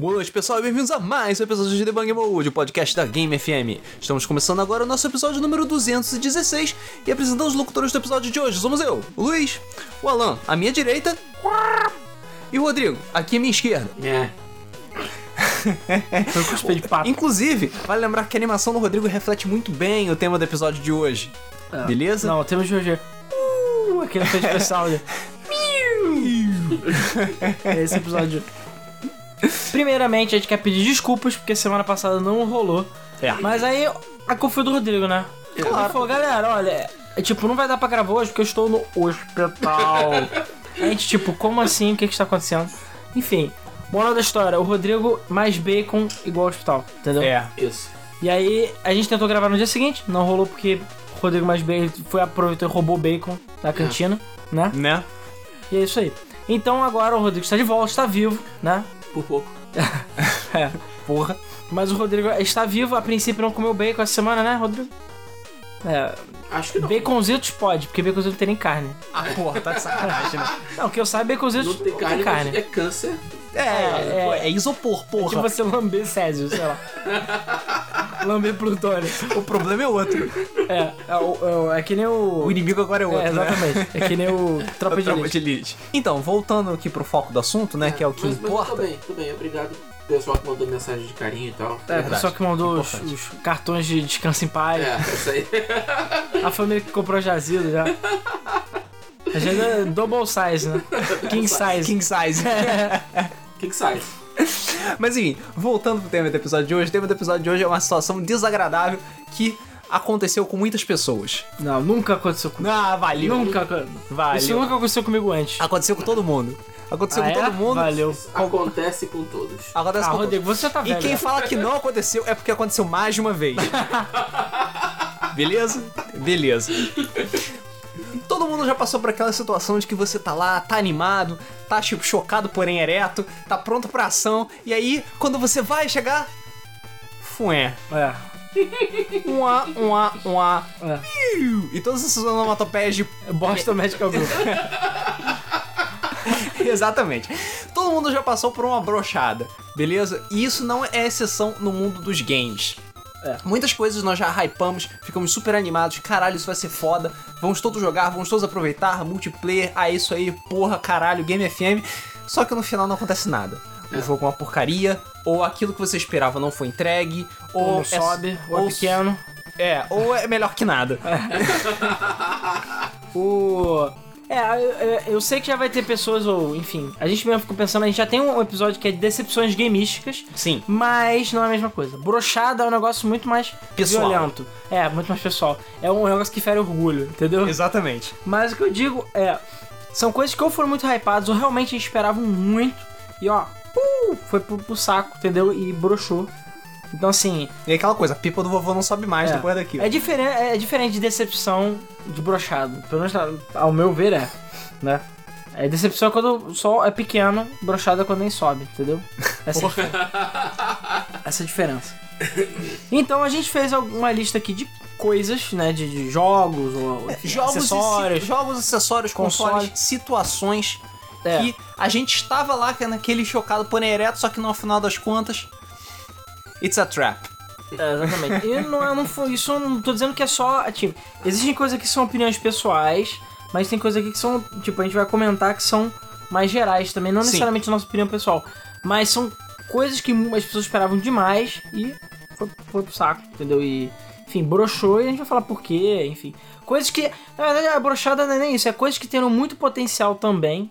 Boa noite, pessoal, e bem-vindos a mais um episódio de Debug Mode, o podcast da Game FM. Estamos começando agora o nosso episódio número 216 e apresentando os locutores do episódio de hoje. Somos eu, o Luiz, o Alan, à minha direita, e o Rodrigo, aqui à minha esquerda. É. Foi de papo. Inclusive, vale lembrar que a animação do Rodrigo reflete muito bem o tema do episódio de hoje. Beleza? Não, temos de hoje. Uh, aquele efeito especial. É Esse episódio. Primeiramente, a gente quer pedir desculpas porque semana passada não rolou. É. Mas aí a culpa foi do Rodrigo, né? Ele falou, galera, olha, é, tipo, não vai dar pra gravar hoje porque eu estou no hospital. a gente, tipo, como assim? O que que está acontecendo? Enfim, moral da história, o Rodrigo mais bacon igual ao hospital, entendeu? É. Isso. E aí a gente tentou gravar no dia seguinte, não rolou porque o Rodrigo mais bacon foi aproveitou e roubou bacon da cantina, né? Né? E é isso aí. Então agora o Rodrigo está de volta, está vivo, né? Por pouco. É, porra. Mas o Rodrigo está vivo, a princípio não comeu bacon essa semana, né, Rodrigo? É, Acho que não. baconzitos pode, porque baconzitos não tem nem carne. Ah, porra, tá de sacanagem, né? Não, o que eu saiba, baconzitos Não tem carne, mas é câncer. É, É, é, isopor, É porra. tipo você lamber Césio, sei lá. lamber Plutônio. O problema é outro. É, é, é, é que nem o... O inimigo agora é outro, É, né? exatamente. É que nem o Tropa de Tropa Elite. de elite. Então, voltando aqui pro foco do assunto, né, que é o que mas, Mas importa. eu tô bem, tô bem. Obrigado pessoal que mandou mensagem de carinho e tal. É, o pessoal que mandou os, os cartões de descanso em paz. É, isso aí. A família que comprou jazido já. A gente é double size, né? King size. King size. Que sai? Mas enfim, voltando pro tema do episódio de hoje, o tema do episódio de hoje é uma situação desagradável que aconteceu com muitas pessoas. Não, nunca aconteceu comigo. Ah, valeu. Nunca. Valeu. Isso nunca aconteceu comigo antes. Aconteceu com todo mundo. Aconteceu Ah, com é? todo mundo. Valeu. Acontece com todos. Acontece Ah, com Rodrigo, você tá E velho. quem né? fala que não aconteceu é porque aconteceu mais de uma vez. Beleza? Beleza. Todo mundo já passou por aquela situação de que você tá lá, tá animado, tá tipo chocado, porém ereto, tá pronto pra ação, e aí, quando você vai chegar. Fué. É. Um A, um A, um A. É. E todas essas onomatopeias de. Boston Medical Group. Exatamente. Todo mundo já passou por uma brochada, beleza? E isso não é exceção no mundo dos games. É. Muitas coisas nós já hypamos, ficamos super animados, caralho, isso vai ser foda, vamos todos jogar, vamos todos aproveitar, multiplayer, ah, isso aí, porra, caralho, Game FM. Só que no final não acontece nada. O jogo é uma porcaria, ou aquilo que você esperava não foi entregue, ou, Ou não é- sobe, ou é pequeno. É, ou é melhor que nada. O. É, eu, eu- sei que já vai ter pessoas, ou enfim, a gente mesmo ficou pensando, a gente já tem um episódio que é de decepções gamísticas, Sim. mas não é a mesma coisa. Brochada é um negócio muito mais Pessoal. violento. É, muito mais pessoal. É um negócio que fere orgulho, entendeu? Exatamente. Mas o que eu digo é. São coisas que ou foram muito hypadas ou realmente esperavam muito. E ó, uh, foi pro, pro saco, entendeu? E broxou. Então assim. E aquela coisa, a pipa do vovô não sobe mais é, depois daquilo. É, diferente, é diferente de decepção de brochado. Pelo menos ao meu ver é. Né? É decepção quando só é pequeno, brochado é quando nem sobe, entendeu? Essa é a diferença. Essa é a diferença. Então a gente fez uma lista aqui de coisas, né? De, de jogos ou enfim, jogos, acessórios. jogos, acessórios, consoles, Console. situações É. que a gente estava lá naquele chocado porém ereto, só que no final das contas, it's a trap. É, exatamente. E não, é- não foi, isso eu não tô dizendo que é só. Tipo, existem coisas que são opiniões pessoais, mas tem coisas aqui que são. Tipo, a gente vai comentar que são mais gerais também. Não Sim. necessariamente a nossa opinião pessoal. Mas são coisas que as pessoas esperavam demais e foi, foi pro saco, entendeu? E. Enfim, broxou e a gente vai falar por quê, enfim. Coisas que. Na verdade, a brochada não é nem isso, é coisas que terão muito potencial também,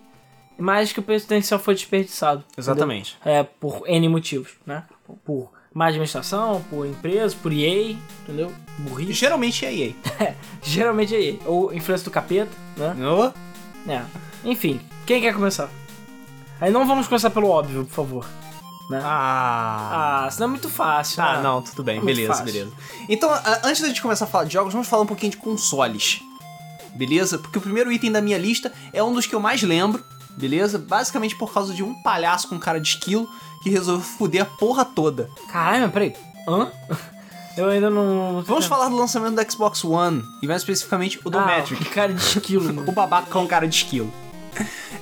mas que o potencial foi desperdiçado. entendeu? É, por N motivos, né? Por má administração, por empresa, por EA, entendeu? Burrice. Geralmente é EA. Geralmente é EA. Ou influência do capeta, né? Oh, É. Enfim, quem quer começar? Aí não vamos começar pelo óbvio, por favor. Né? Ah. Ah, senão é muito fácil. Ah, né? não, tudo bem, Muito beleza, beleza. Então, antes da gente começar a falar de jogos, vamos falar um pouquinho de consoles. Beleza? Porque o primeiro item da minha lista é um dos que eu mais lembro, beleza? Basicamente por causa de um palhaço com cara de esquilo que resolveu foder a porra toda. Caralho, mas peraí. Hã? Eu ainda não. Vamos falar do lançamento do Xbox One, e mais especificamente o do ah, Metric. que cara de esquilo, O mano. babaca com cara de esquilo.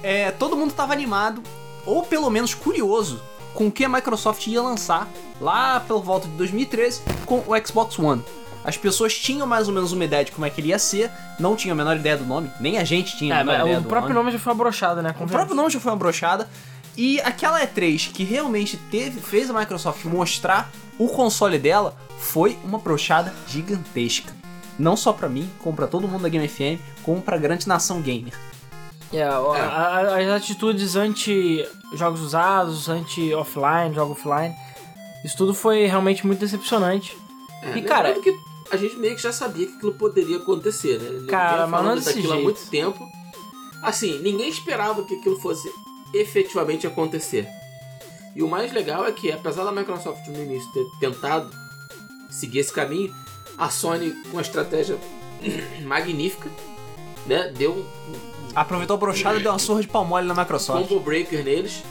É, todo mundo tava animado, ou pelo menos curioso, com o que a Microsoft ia lançar lá pelo volta de 2013 com o Xbox One. As pessoas tinham mais ou menos uma ideia de como é que ele ia ser, não tinham a menor ideia do nome, nem a gente tinha a É, menor mas ideia o do próprio nome. nome já foi uma brochada, né? O próprio nome já foi uma brochada. E aquela E3 que realmente teve, fez a Microsoft mostrar o console dela foi uma brochada gigantesca. Não só pra mim, como pra todo mundo da Game FM, como pra grande nação gamer. É, o- a- a- as atitudes anti-jogos usados, anti-offline, jogo offline, isso tudo foi realmente muito decepcionante. É, E, cara- que a gente meio que já sabia que aquilo poderia acontecer, né? Cara, mas não falando desse daquilo há jeito. muito tempo. Assim, ninguém esperava que aquilo fosse efetivamente acontecer. E o mais legal é que, apesar da Microsoft no início ter tentado seguir esse caminho, a Sony, com uma estratégia magnífica, né? Deu Aproveitou a brochada e deu uma surra de pau mole na um Microsoft. combo breaker neles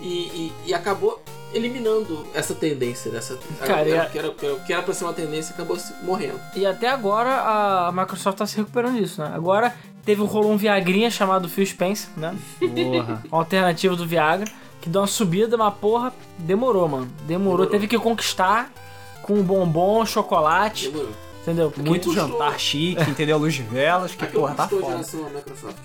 e, e- e acabou eliminando essa tendência dessa Cara, e que, era, que era- que era pra ser uma tendência acabou morrendo. E até agora a Microsoft tá se recuperando disso, né? Agora teve rolou um Viagrinha chamado Phil Spencer, né? Porra. Uma alternativa do Viagra, que deu uma subida, mas porra, demorou, mano. Demorou. Demorou. Teve que conquistar com bombom, chocolate, Demorou. entendeu? Muito custou- jantar chique, entendeu? Luz de velas, que Aquilo porra, tá foda. geração Microsoft.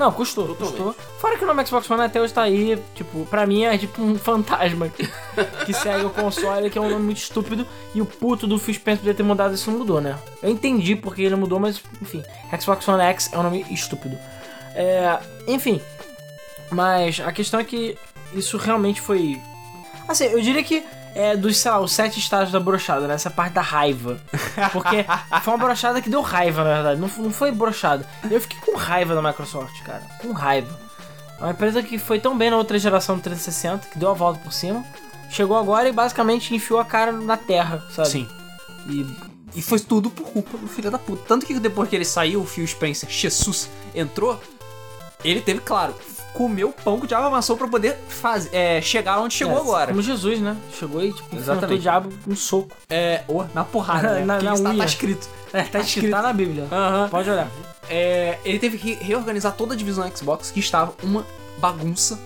Não, custou, Totalmente. custou. Fora que o nome Xbox One até hoje tá aí, tipo, pra mim é tipo um fantasma que, que segue o console, que é um nome muito estúpido, e o puto do Phil Spencer poder ter mudado isso não mudou, né? Eu entendi porque ele mudou, mas enfim, Xbox One X é um nome estúpido. É, enfim, mas a questão é que isso realmente foi. Assim, eu diria que é dos, sei lá, os sete estágios da brochada, né? Essa parte da raiva. Porque foi uma brochada que deu raiva, na verdade. Não, não foi brochada. Eu fiquei com raiva da Microsoft, cara. Com raiva. É uma empresa que foi tão bem na outra geração do 360, que deu a volta por cima. Chegou agora e basicamente enfiou a cara na terra, sabe? Sim. E E foi tudo por culpa do filho da puta. Tanto que depois que ele saiu, o Phil Spencer, Jesus, entrou, ele teve, claro, comer o pão que o diabo amassou pra poder faz, é, chegar onde chegou é, agora. Como Jesus, né? Chegou e, tipo, enfrentou o Exatamente. diabo com um soco. É, oh, na porrada, né? Na- Porque na isso tá, tá escrito. É, tá escrito, tá na Bíblia. Aham. Pode olhar. É, ele teve que reorganizar toda a divisão Xbox, que estava uma bagunça.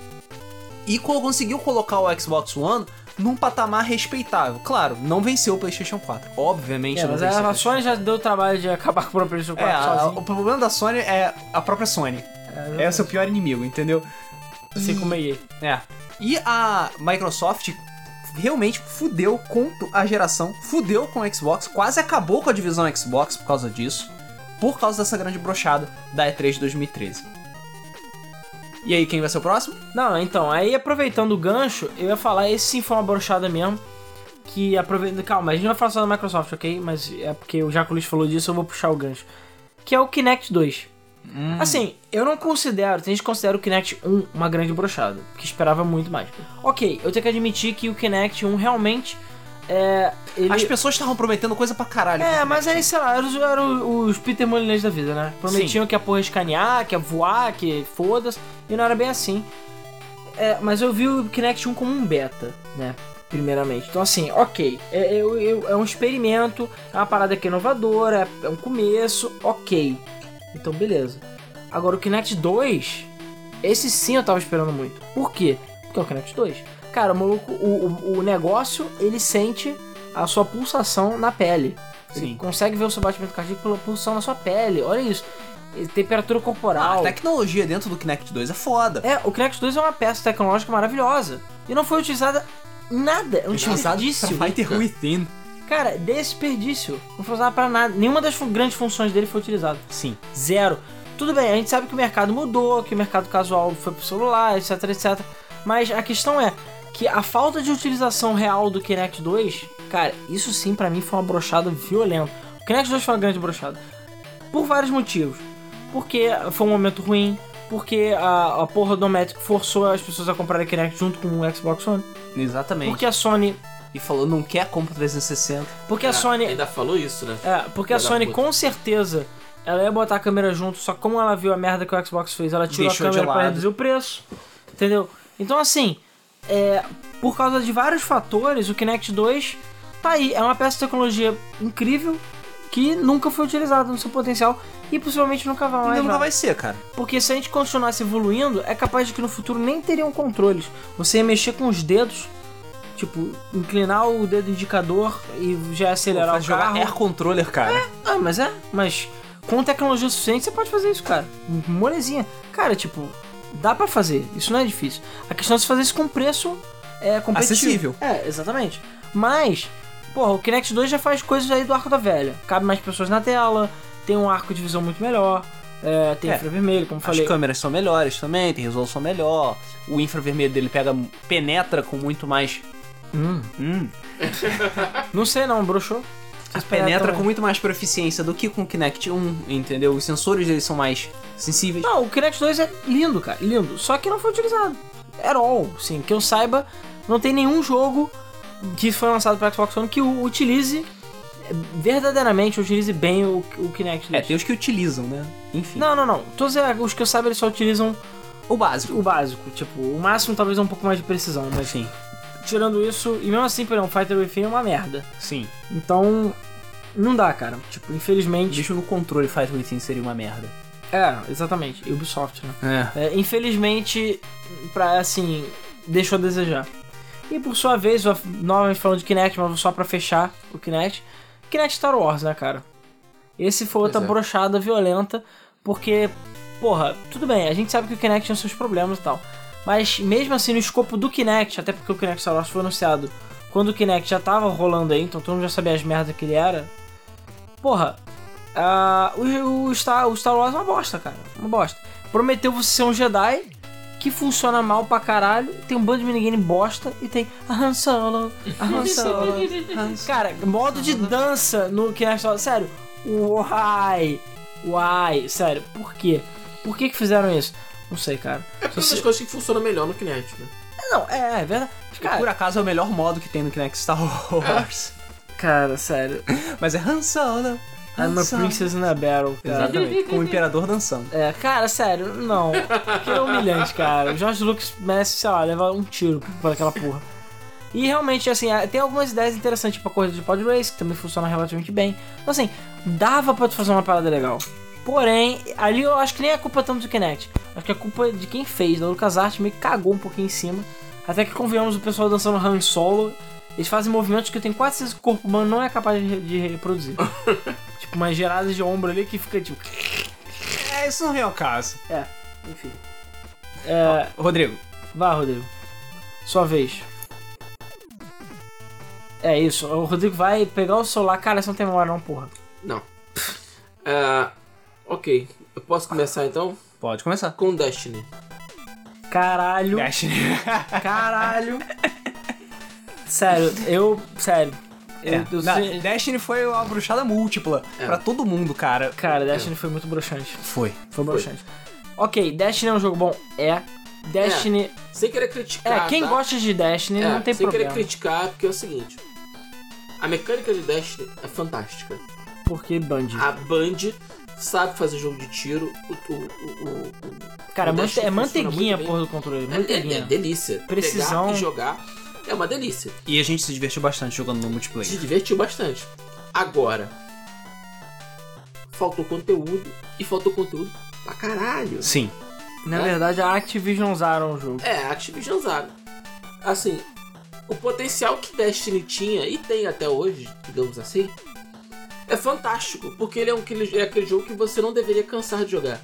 E co- conseguiu colocar o Xbox One num patamar respeitável. Claro, não venceu o PlayStation 4. Obviamente É, não mas venceu. a, a Sony já deu o trabalho de acabar com o PlayStation 4 É, a- o problema da Sony é a própria Sony. É o seu pior inimigo, entendeu? Assim como a EA. É. E a Microsoft realmente fudeu com a geração, fudeu com o Xbox, quase acabou com a divisão Xbox por causa disso, por causa dessa grande brochada da E3 de 2013. E aí, quem vai ser o próximo? Não, então, aí aproveitando o gancho, eu ia falar, esse sim foi uma brochada mesmo. Que aproveitando. Calma, a gente não vai falar só da Microsoft, ok? Mas é porque o Luiz falou disso, eu vou puxar o gancho. Que é o Kinect 2. Assim, eu não considero, tem gente que considera o Kinect 1 uma grande brochada, porque esperava muito mais. Ok, eu tenho que admitir que o Kinect 1 realmente é. Ele... As pessoas estavam prometendo coisa pra caralho. É, mas aí, sei lá, eram os, eram os Peter Molinês da vida, né? Prometiam que a porra ia escanear, que ia voar, que foda-se, e não era bem assim. É, mas eu vi o Kinect 1 como um beta, né? Primeiramente. Então, assim, ok. É, eu- é um experimento, é uma parada que é inovadora, é, é um começo, ok. Então, beleza. Agora, o Kinect 2, esse sim eu tava esperando muito. Por quê? Porque é o Kinect 2. Cara, o maluco, o, o, o negócio, ele sente a sua pulsação na pele. Ele Sim. consegue ver o seu batimento cardíaco pela pulsão na sua pele. Olha isso. Temperatura Ah, corporal. a tecnologia dentro do Kinect 2 é foda. É, o Kinect 2 é uma peça tecnológica maravilhosa. E não foi utilizada em nada. É um Utilizado desperdício. pra Fighter Within. Cara, desperdício. Não foi usado pra nada. Nenhuma das grandes funções dele foi utilizada. Sim. Zero. Tudo bem, a gente sabe que o mercado mudou, que o mercado casual foi pro celular, etc, etc. Mas a questão é que a falta de utilização real do Kinect 2, cara, isso sim pra mim foi uma brochada violenta. O Kinect 2 foi uma grande brochada. Por vários motivos. Porque foi um momento ruim, porque a, a porra do Matic forçou as pessoas a comprarem Kinect junto com o Xbox One. Exatamente. Porque a Sony. E falou, não quer compra 360. Porque a Ah, Sony. Ainda falou isso, né? É, porque a Filha da Sony com certeza ela ia botar a câmera junto, só que como ela viu a merda que o Xbox fez, ela tirou Deixou a câmera pra lado. reduzir o preço. Entendeu? Então assim, é, por causa de vários fatores, o Kinect 2 tá aí. É uma peça de tecnologia incrível que nunca foi utilizado no seu potencial e possivelmente nunca vai mais. Nunca vai. vai ser, cara. Porque se a gente continuasse evoluindo, é capaz de que no futuro nem teriam controles. Você ia mexer com os dedos, tipo, inclinar o dedo indicador e já acelerar Faz o jogar carro. Air Controller, cara. Ah, mas é, mas com tecnologia suficiente você pode fazer isso, cara. Molezinha. Cara, tipo, dá pra fazer. Isso não é difícil. A questão é se fazer isso com preço é, competitivo. Acessível. É, exatamente. Mas, porra, o Kinect 2 já faz coisas aí do arco da velha. Cabe mais pessoas na tela, tem um arco de visão muito melhor, é, tem É. infravermelho, como eu As falei. câmeras são melhores também, tem resolução melhor. O infravermelho dele pega, penetra com muito mais. Hum, Hum, não sei não, broxou. Vocês penetra também. com muito mais proficiência do que com o Kinect 1, entendeu? Os sensores dele são mais sensíveis. Não, o Kinect 2 é lindo, cara, lindo. Só que não foi utilizado. At all, sim. Que eu saiba, não tem nenhum jogo que foi lançado para Xbox One que utilize verdadeiramente, utilize bem o, o Kinect 2. É, tem os que utilizam, né? Enfim. Não, não, não. Todos é, os que eu saiba, eles só utilizam O básico. o básico. Tipo, o máximo talvez é um pouco mais de precisão, mas Sim, tirando isso, e mesmo assim, por exemplo, Fighter Within é uma merda. sim. Então, não dá, cara. Tipo, infelizmente. Bicho no controle Fight Within seria uma merda. É, exatamente. Ubisoft, né? É. É, infelizmente, pra, assim, deixou a desejar. E por sua vez, novamente falando de Kinect, mas só pra fechar o Kinect, Kinect Star Wars, né, cara? Esse foi outra Pois é. brochada violenta, porque, porra, tudo bem, a gente sabe que o Kinect tinha seus problemas e tal. Mas mesmo assim, no escopo do Kinect, até porque o Kinect Star Wars foi anunciado quando o Kinect já tava rolando aí, então todo mundo já sabia as merdas que ele era. Porra, ah, o, o Star, o Star Wars é uma bosta, cara. Uma bosta. Prometeu você ser um Jedi que funciona mal pra caralho, tem um bando de minigame bosta e tem a Han Solo, a Han Solo. cara, modo de dança no Kinect Star Wars, sério. Uai, uai, sério, por quê? Por que que fizeram isso? Não sei, cara. É uma das coisas que funciona melhor no Kinect, né? Não, é, é verdade. Por Cara, acaso é o melhor modo que tem no Kinect Star Wars. cara, sério. Mas é Han Solo. Han I'm a Solo. princess in a battle, cara. Exatamente. Com o Imperador dançando. É, cara, sério, não. Que é humilhante, cara. O George Lucas merece, sei lá, levar um tiro por aquela porra. E realmente, assim, é, tem algumas ideias interessantes, tipo a corrida de Pod Race, que também funciona relativamente bem. Então, assim, dava pra tu fazer uma parada legal. Porém, ali eu acho que nem é culpa tanto do Kinect. Acho que é culpa de quem fez, da LucasArts meio que cagou um pouquinho em cima. Até que convenhamos o pessoal dançando Han Solo. Eles fazem movimentos que eu tenho quase certeza que o corpo humano não é capaz de, de reproduzir. tipo, umas geradas de ombro ali que fica tipo. É, isso não vem ao caso. É, enfim. É, Rodrigo, Vai, Rodrigo. Sua vez. É isso, o Rodrigo vai pegar o celular. Cara, você não tem memória não, porra. Não. É, ok, eu posso começar então pode começar. com Destiny. Caralho, Destiny. caralho. sério, eu. Sério. Eu, É, eu na- sei- Destiny foi uma bruxada múltipla É. pra todo mundo, cara. Cara, Destiny foi muito broxante. Foi. Foi broxante. Ok, Destiny é um jogo bom? É. Destiny. Sem querer criticar. É, quem tá? gosta de Destiny É, não tem sem problema. querer criticar, porque é o seguinte. A mecânica de Destiny é fantástica. Porque Band. A Band sabe fazer jogo de tiro. O, o, o, o- Cara, o mante- é manteiguinha a porra do controle. É, é, Manteiguinha. é delícia. Precisão. Pegar e jogar é uma delícia. E a gente se divertiu bastante jogando no multiplayer. Se divertiu bastante. Agora, faltou conteúdo e faltou conteúdo pra caralho. Sim. Na É. verdade, a Activision usaram o jogo. É, a Activision usaram. Assim, o potencial que Destiny tinha e tem até hoje, digamos assim, é fantástico, porque ele é, um, aquele, é aquele jogo que você não deveria cansar de jogar.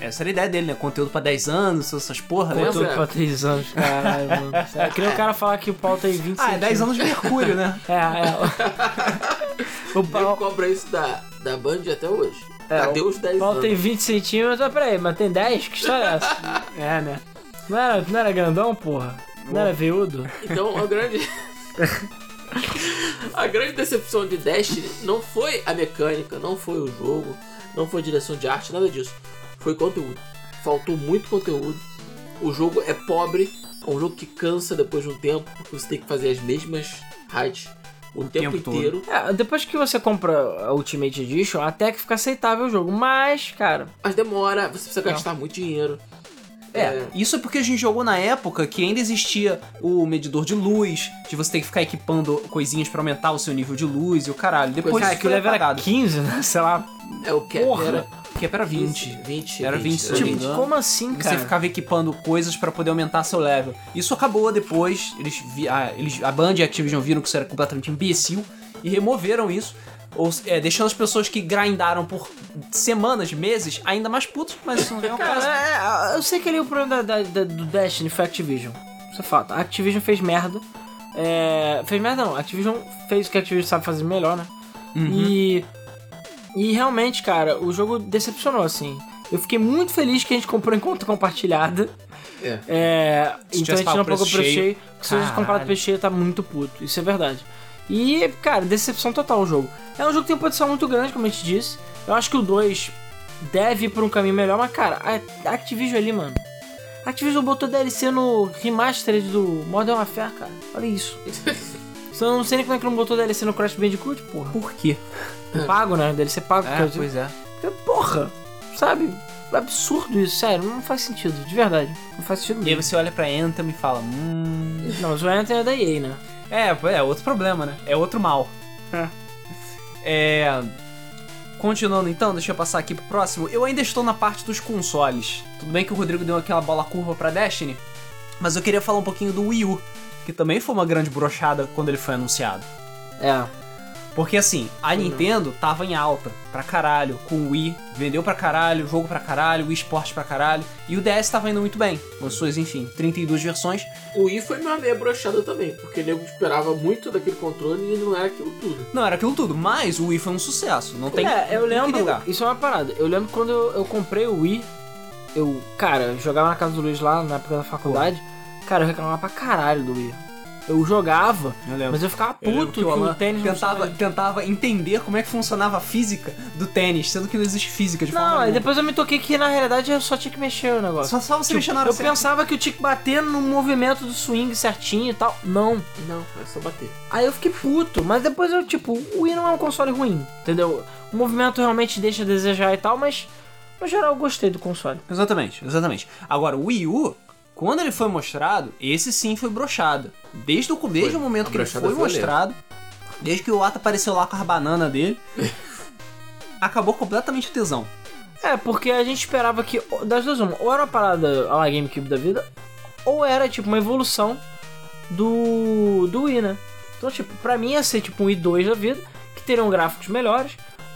Essa era a ideia dele, né? Conteúdo pra 10 anos, essas porra, né? É. pra 3 anos, caralho, mano. Eu queria o cara falar que o pau tem 20 Ah, é 10 anos de Mercúrio, né? É, é. O Ele pau, cobra isso da, da Band até hoje. É, Cadê os 10 o pau anos? tem 20 centímetros. Ah, peraí, mas tem 10? Que história é essa? É, né? Não era, não era grandão, porra? Não era veiudo? Então, a grande. a grande decepção de Destiny não foi a mecânica, não foi o jogo, não foi a direção de arte, nada disso. Foi conteúdo. Faltou muito conteúdo. O jogo é pobre, é um jogo que cansa depois de um tempo, porque você tem que fazer as mesmas raids o, tempo, tempo todo. inteiro. É, depois que você compra a Ultimate Edition, até que fica aceitável o jogo. Mas, cara, Mas demora, você precisa Não. gastar muito dinheiro. É, isso é porque a gente jogou na época que ainda existia o medidor de luz, de você ter que ficar equipando coisinhas pra aumentar o seu nível de luz e o caralho. Depois Cara, isso aquilo era apagado. 15, né? Sei lá. É o que Porra. era Que era 20. 20. 20 Era 20, se eu não me Tipo, engano. Como assim, Você cara? ficava equipando coisas pra poder aumentar seu level. Isso acabou depois. Eles, vi, a, eles a Band e a Activision viram que isso era completamente imbecil e removeram isso. Ou, é, deixando as pessoas que grindaram por semanas, meses, ainda mais putos, mas isso não é o caso. Cara, é, eu sei que ali o problema da, da- do Destiny foi a Activision. Isso é fato. A Activision fez merda. É, fez merda não. A Activision fez o que a Activision sabe fazer melhor, né? Uhum. E. E realmente, cara, o jogo decepcionou, assim. Eu fiquei muito feliz que a gente comprou em conta compartilhada. É. É, então a gente não pagou preço cheio, cheio. porque Se a gente caralho. preço cheio, tá muito puto. Isso é verdade. E, cara, decepção total o jogo. É um jogo que tem um potencial muito grande, como a gente disse. Eu acho que o 2 deve ir por um caminho melhor, mas, cara, a Activision ali, mano. A Activision botou DLC no remastered do Modern Warfare, cara. Olha isso. Você não sei nem como é que não botou DLC no Crash Bandicoot, porra. Por quê? Pago, né? DLC pago. É, quer dizer. pois é. Porque, Porra, sabe? Absurdo isso, sério. Não faz sentido, de verdade. Não faz sentido E aí mesmo. você olha pra Anthem e fala, hum... Não, mas o Anthem é da EA, né? É, é outro problema, né? É outro mal. É. É... Continuando então, deixa eu passar aqui pro próximo. Eu ainda estou na parte dos consoles. Tudo bem que o Rodrigo deu aquela bola curva pra Destiny, mas eu queria falar um pouquinho do Wii U, que também foi uma grande brochada quando ele foi anunciado. É. Porque assim, a Nintendo tava em alta pra caralho com o Wii, vendeu pra caralho, jogo pra caralho, Wii Sports pra caralho, e o DS tava indo muito bem. Com as suas, enfim, 32 versões. O Wii foi uma meia brochada também, porque o nego esperava muito daquele controle e não era aquilo tudo. Não era aquilo tudo, mas o Wii foi um sucesso. Não tem é, eu lembro. Isso é uma parada. Eu lembro quando eu, eu comprei o Wii, eu, cara, eu jogava na casa do Luiz lá na época da faculdade. Cara, eu reclamava pra caralho do Wii. Eu jogava, Eu mas eu ficava Eu puto que o Alan tênis não tentava, tentava entender como é que funcionava a física do tênis, sendo que não existe física de forma Não, aí alguma. depois eu me toquei que na realidade eu só tinha que mexer o negócio. Só, só você Tipo, mexer na hora eu certa. pensava que eu tinha que bater no movimento do swing certinho e tal. Não. Não, é só bater. Aí eu fiquei puto, mas depois eu, tipo, o Wii não é um console ruim, entendeu? O movimento realmente deixa a desejar e tal, mas no geral eu gostei do console. Exatamente, exatamente. Agora, o Wii U, quando ele foi mostrado, esse sim foi brochado. Desde o, desde Foi. o momento A que ele foi mostrado, desde que o Ata apareceu lá com as bananas dele, acabou completamente o tesão. É, porque a gente esperava que, das duas uma, ou era uma parada a la GameCube da vida, ou era, tipo, uma evolução do, do Wii, né? Então, tipo, pra mim ia ser, tipo, um Wii 2 da vida, que teriam gráficos melhores,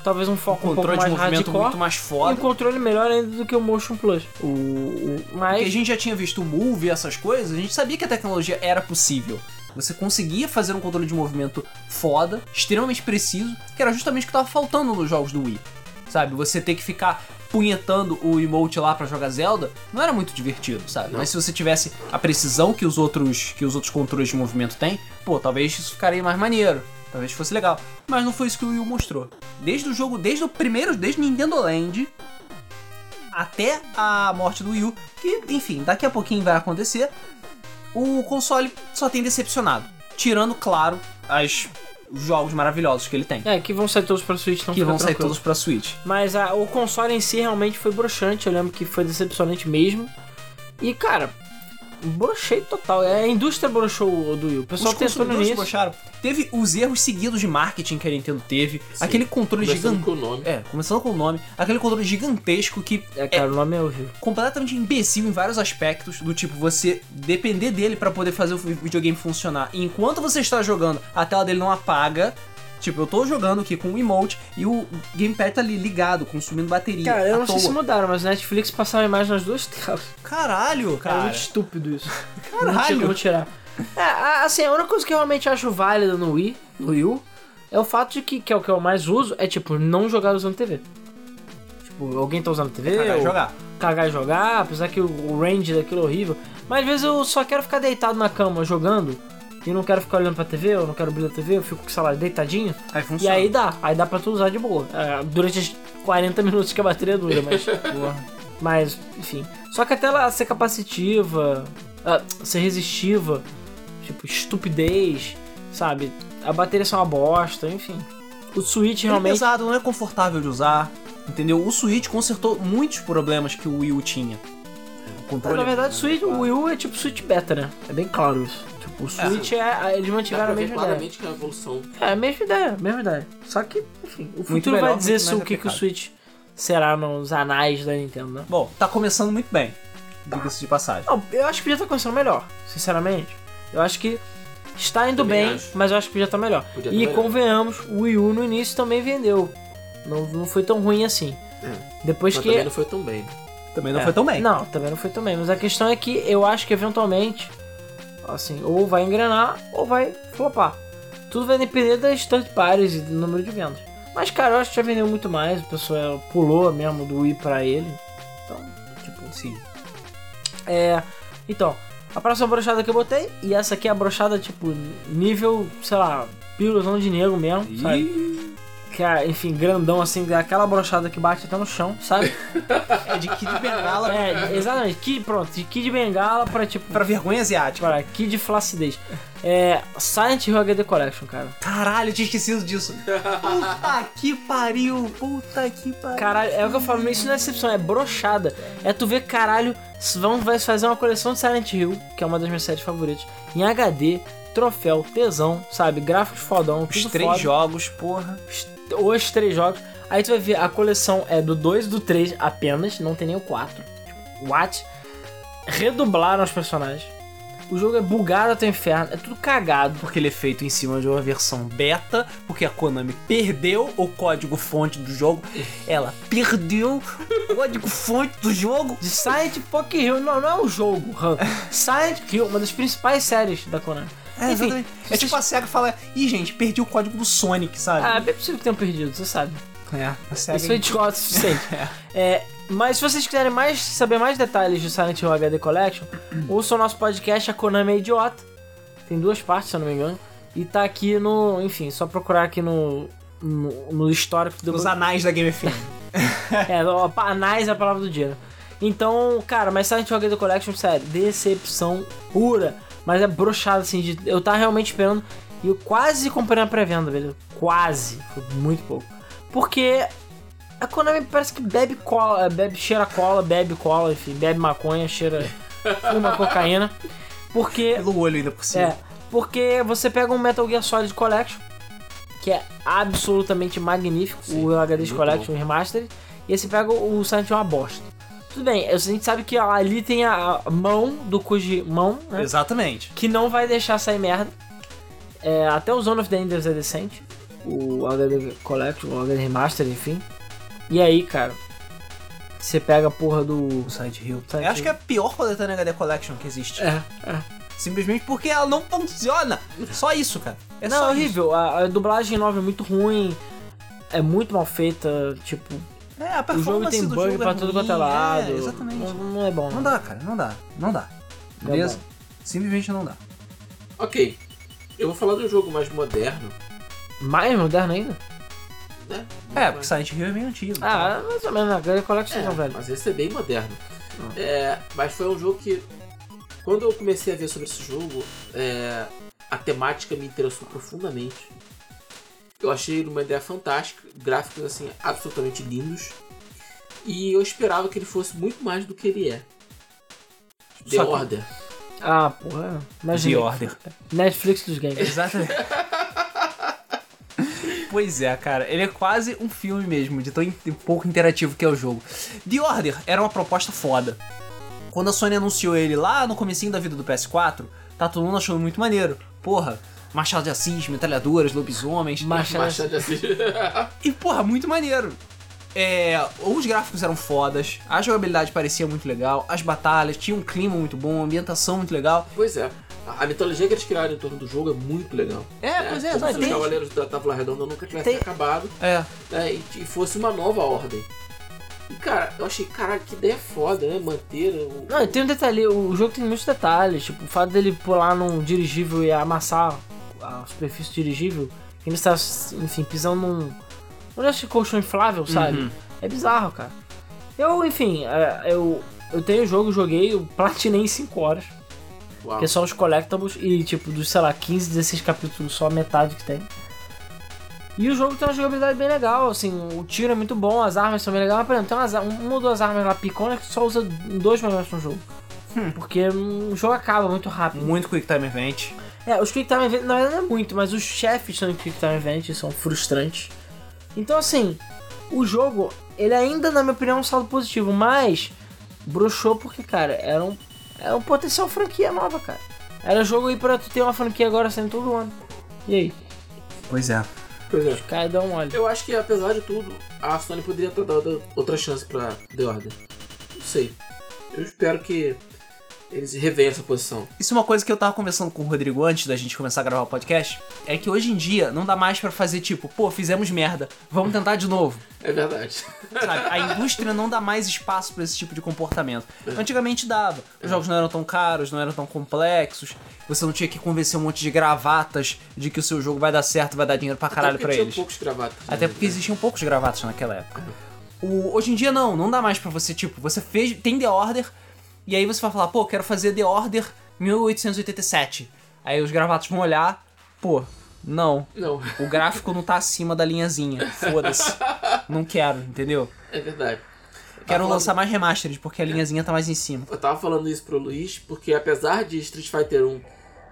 talvez um foco um pouco Controle de mais movimento hardcore, muito mais e um foda. controle melhor ainda do que o Motion Plus. O, o, Porque a mas, gente já tinha visto o Move e essas coisas, a gente sabia que a tecnologia era possível. Você conseguia fazer um controle de movimento foda, extremamente preciso, que era justamente o que tava faltando nos jogos do Wii. Sabe? Você ter que ficar punhetando o emote lá pra jogar Zelda, não era muito divertido, sabe? Mas se você tivesse a precisão que os outros que os outros controles de movimento têm, pô, talvez isso ficaria mais maneiro. Talvez fosse legal. Mas não foi isso que o Wii U mostrou. Desde o jogo, desde o primeiro, desde Nintendo Land, até a morte do Wii U, que, enfim, daqui a pouquinho vai acontecer, o console só tem decepcionado. Tirando, claro, as, os jogos maravilhosos que ele tem. é, que vão sair todos pra Switch, então que vão sair todos pra Switch. Mas a- o console em si realmente foi broxante, eu lembro que foi decepcionante mesmo. E, cara, brochei total. É, A indústria broxou o do Wii. O pessoal Os tentou no início. broxaram. Teve os erros seguidos de marketing que a Nintendo teve. Aquele controle Começando gigante. com o nome. É, começando com o nome. Aquele controle gigantesco que É, cara, o nome é horrível. completamente imbecil em vários aspectos, do tipo você depender dele pra poder fazer o videogame funcionar. E enquanto você está jogando, a tela dele não apaga. Tipo, eu tô jogando aqui com o emote e o gamepad tá ali ligado, consumindo bateria. Cara, eu não sei toa. se mudaram, mas Netflix passava a imagem nas duas telas. Caralho, Cara, é muito estúpido isso. Não Caralho. tinha como tirar. É, assim, a única coisa que eu realmente acho válida no Wii, no Wii U, é o fato de que, que é o que eu mais uso, é tipo, não jogar usando TV. Tipo, alguém tá usando TV, Cagar e ou jogar. cagar e jogar, apesar que o range daquilo é horrível. Mas às vezes eu só quero ficar deitado na cama jogando e não quero ficar olhando pra TV, eu não quero abrir a TV, eu fico, sei lá, deitadinho. Aí E funciona. aí dá, aí dá pra tu usar de boa. É, durante as 40 minutos que a bateria dura, mas. mas, enfim. Só que a tela ser capacitiva, ah, ser resistiva, tipo, estupidez, sabe? A bateria ser uma bosta, enfim. O Switch é realmente. pesado, não é confortável de usar. Entendeu? O Switch consertou muitos problemas que o Wii U tinha. controle. Na verdade, o Switch, o Wii U é tipo Switch Beta, né? É bem claro isso. O Switch é. Eles mantiveram a mesma ideia. claramente que é a evolução. É, a mesma ideia, a mesma ideia. Só que, enfim, o futuro melhor, vai dizer se o que, que o. Switch será nos anais da Nintendo, né? Bom, tá começando muito bem. Diga-se de passagem. Não, eu acho que podia estar começando melhor, sinceramente. Eu acho que está indo Também bem, acho. mas eu acho que podia estar melhor. Podia e tá melhor. convenhamos, o Wii U no início também vendeu. Não, não foi tão ruim assim. É. Depois Mas que. também não foi tão bem. Também não É. foi tão bem. Não, também não foi tão bem. Mas a questão é que eu acho que eventualmente, assim, ou vai engrenar ou vai flopar. Tudo vai depender das third parties e do número de vendas. Mas, cara, eu acho que já vendeu muito mais. O pessoal pulou mesmo do Wii pra ele. Então, tipo, Sim. é. Então, a próxima brochada que eu botei, e essa aqui é a brochada, tipo, nível, sei lá, pílulazão de negro mesmo, sabe? Que é, enfim, grandão assim, aquela brochada que bate até no chão, sabe? é de Kid Bengala é, exatamente. Kid, pronto, de Kid Bengala pra tipo. pra vergonha asiática. Para Kid Flacidez. É. Silent Hill HD Collection, cara. Caralho, eu tinha esquecido disso. Puta que pariu. Puta que pariu. Caralho, é o que eu falo, isso não é exceção, é brochada. É tu ver, caralho, vamos fazer uma coleção de Silent Hill, que é uma das minhas séries favoritas, em HD, troféu, tesão, sabe? Gráficos fodão, Os três foda. jogos, porra. Os três jogos. Aí tu vai ver, a coleção é do 2 e do 3 apenas, não tem nem o 4. Tipo, what? Redublaram os personagens. O jogo é bugado até o inferno, é tudo cagado. Porque ele é feito em cima de uma versão beta, porque a Konami perdeu o código fonte do jogo. Ela perdeu o código fonte do jogo. De Silent Fucking Hill, não, não é um jogo. Han. Silent Hill, uma das principais séries da Konami. É, Enfim, exatamente. é tipo a SEGA fala, ih gente, perdi o código do Sonic, sabe? Ah, é bem possível que tenham perdido, você sabe. é, a SEGA Isso é idiota o suficiente. É, mas se vocês quiserem mais, saber mais detalhes de Silent Hill HD Collection, ouçam o nosso podcast A Konami é Idiota. Tem duas partes, se eu não me engano. E tá aqui no. Enfim, só procurar aqui no. No, no histórico do. Nos anais da Game FM. É, anais é a palavra do dia. né? Então, cara, mas Silent Hill HD Collection, sério, decepção pura. Mas é broxado, assim, de, eu tava realmente esperando. E eu quase comprei na pré-venda, velho. Quase. Foi muito pouco. Porque a Konami parece que bebe cola, bebe, cheira cola, bebe cola, enfim, bebe maconha, cheira uma cocaína. Porque Pelo olho ainda por cima. é, porque você pega um Metal Gear Solid Collection, que é absolutamente magnífico, Sim, o HD Collection, o Remastered, e aí você pega o Silent Hill uma bosta. Tudo bem, a gente sabe que ali tem a mão do Kojimão, né? Exatamente. Que não vai deixar sair merda. É, até o Zone of the Enders é decente. O HD Collection, o HD Remaster, enfim. E aí, cara, você pega a porra do. Silent Hill. Silent Eu acho Hill. que é a pior coletânea HD Collection que existe. É, é. Simplesmente porque ela não funciona. Só isso, cara. É não, só é horrível. A, a dublagem nova é muito ruim. É muito mal feita. Tipo. É, a o performance jogo tem do bug jogo pra é tudo quanto é lado. É, exatamente. Não, não é bom. Não dá, cara. Não dá. Não dá. Não Beleza? dá. Simplesmente não dá. Ok. Eu vou falar de um jogo mais moderno. Mais moderno ainda? Né? É, porque Silent Hill é meio antigo. Ah, mais ou menos. A Gary Collection É, velho. mas esse é bem moderno. É, mas foi um jogo que, quando eu comecei a ver sobre esse jogo, é, a temática me interessou profundamente. Eu achei ele uma ideia fantástica, gráficos assim absolutamente lindos, e eu esperava que ele fosse muito mais do que ele é. The Só que- Order. Ah, porra. The Imagina. Order. Netflix dos games. Exatamente. pois é, cara. Ele é quase um filme mesmo, de tão in- pouco interativo que é o jogo. The Order era uma proposta foda. Quando a Sony anunciou ele lá no comecinho da vida do PS4, tá todo mundo achando muito maneiro. Porra, Machado de Assis, metralhadoras, lobisomens. Machado- Machado de Assis. E, porra, muito maneiro. É, os gráficos eram fodas, a jogabilidade parecia muito legal, as batalhas tinham um clima muito bom, a ambientação muito legal. pois é. A mitologia que eles criaram em torno do jogo é muito legal. É, pois é, como se os Cavaleiros da Távola Redonda nunca tivessem Tem- acabado. É, né, e, e fosse uma nova ordem. E cara, eu achei, caralho, que ideia foda, né? Manter o. Não, tem um detalhe. O jogo tem muitos detalhes. Tipo, o fato dele pular num dirigível e amassar a superfície dirigível. Ele está, enfim, pisando num. Acho que colchão inflável, sabe? Uhum. É bizarro, cara. Eu, enfim, é, eu, eu tenho o jogo, joguei, eu platinei em 5 horas. Uau. Que são os collectibles e, tipo, dos, sei lá, 15, 16 capítulos, só a metade que tem. E o jogo tem uma jogabilidade bem legal, assim, o tiro é muito bom, as armas são bem legais, mas, por exemplo, tem umas, uma ou duas armas lá picona que só usa dois momentos no jogo. Porque hum, o jogo acaba muito rápido. Muito Quick Time Event. É, os Quick Time Events, na verdade não é muito, mas os chefes são Quick Time Events são frustrantes. Então, assim, o jogo, ele ainda, na minha opinião, é um saldo positivo, mas broxou porque, cara, era um, era um potencial franquia nova, cara. Era jogo aí pra tu ter uma franquia agora saindo todo ano. E aí? Pois é. Pois é. Cara, dá um olho. Eu acho que, apesar de tudo, a Sony poderia ter dado outra chance pra The Order. Não sei. Eu espero que eles revenham essa posição. Isso é uma coisa que eu tava conversando com o Rodrigo antes da gente começar a gravar o podcast. É que hoje em dia não dá mais pra fazer tipo, pô, fizemos merda, vamos tentar de novo. É verdade. Sabe? A indústria não dá mais espaço pra esse tipo de comportamento. Antigamente dava. Os jogos não eram tão caros, não eram tão complexos. Você não tinha que convencer um monte de gravatas de que o seu jogo vai dar certo, vai dar dinheiro pra caralho tinha eles. poucos gravatas. Até né? porque existiam poucos gravatas naquela época. O- hoje em dia não, não dá mais pra você, tipo, você fez, tem The Order, e aí você vai falar, pô, quero fazer The Order 1887. Aí os gravatos vão olhar, pô, não, Não, o gráfico não tá acima da linhazinha, foda-se. Não quero, entendeu? é verdade. Quero tava lançar mais remastered, porque a linhazinha tá mais em cima. Eu tava falando isso pro Luiz, porque apesar de Street Fighter 1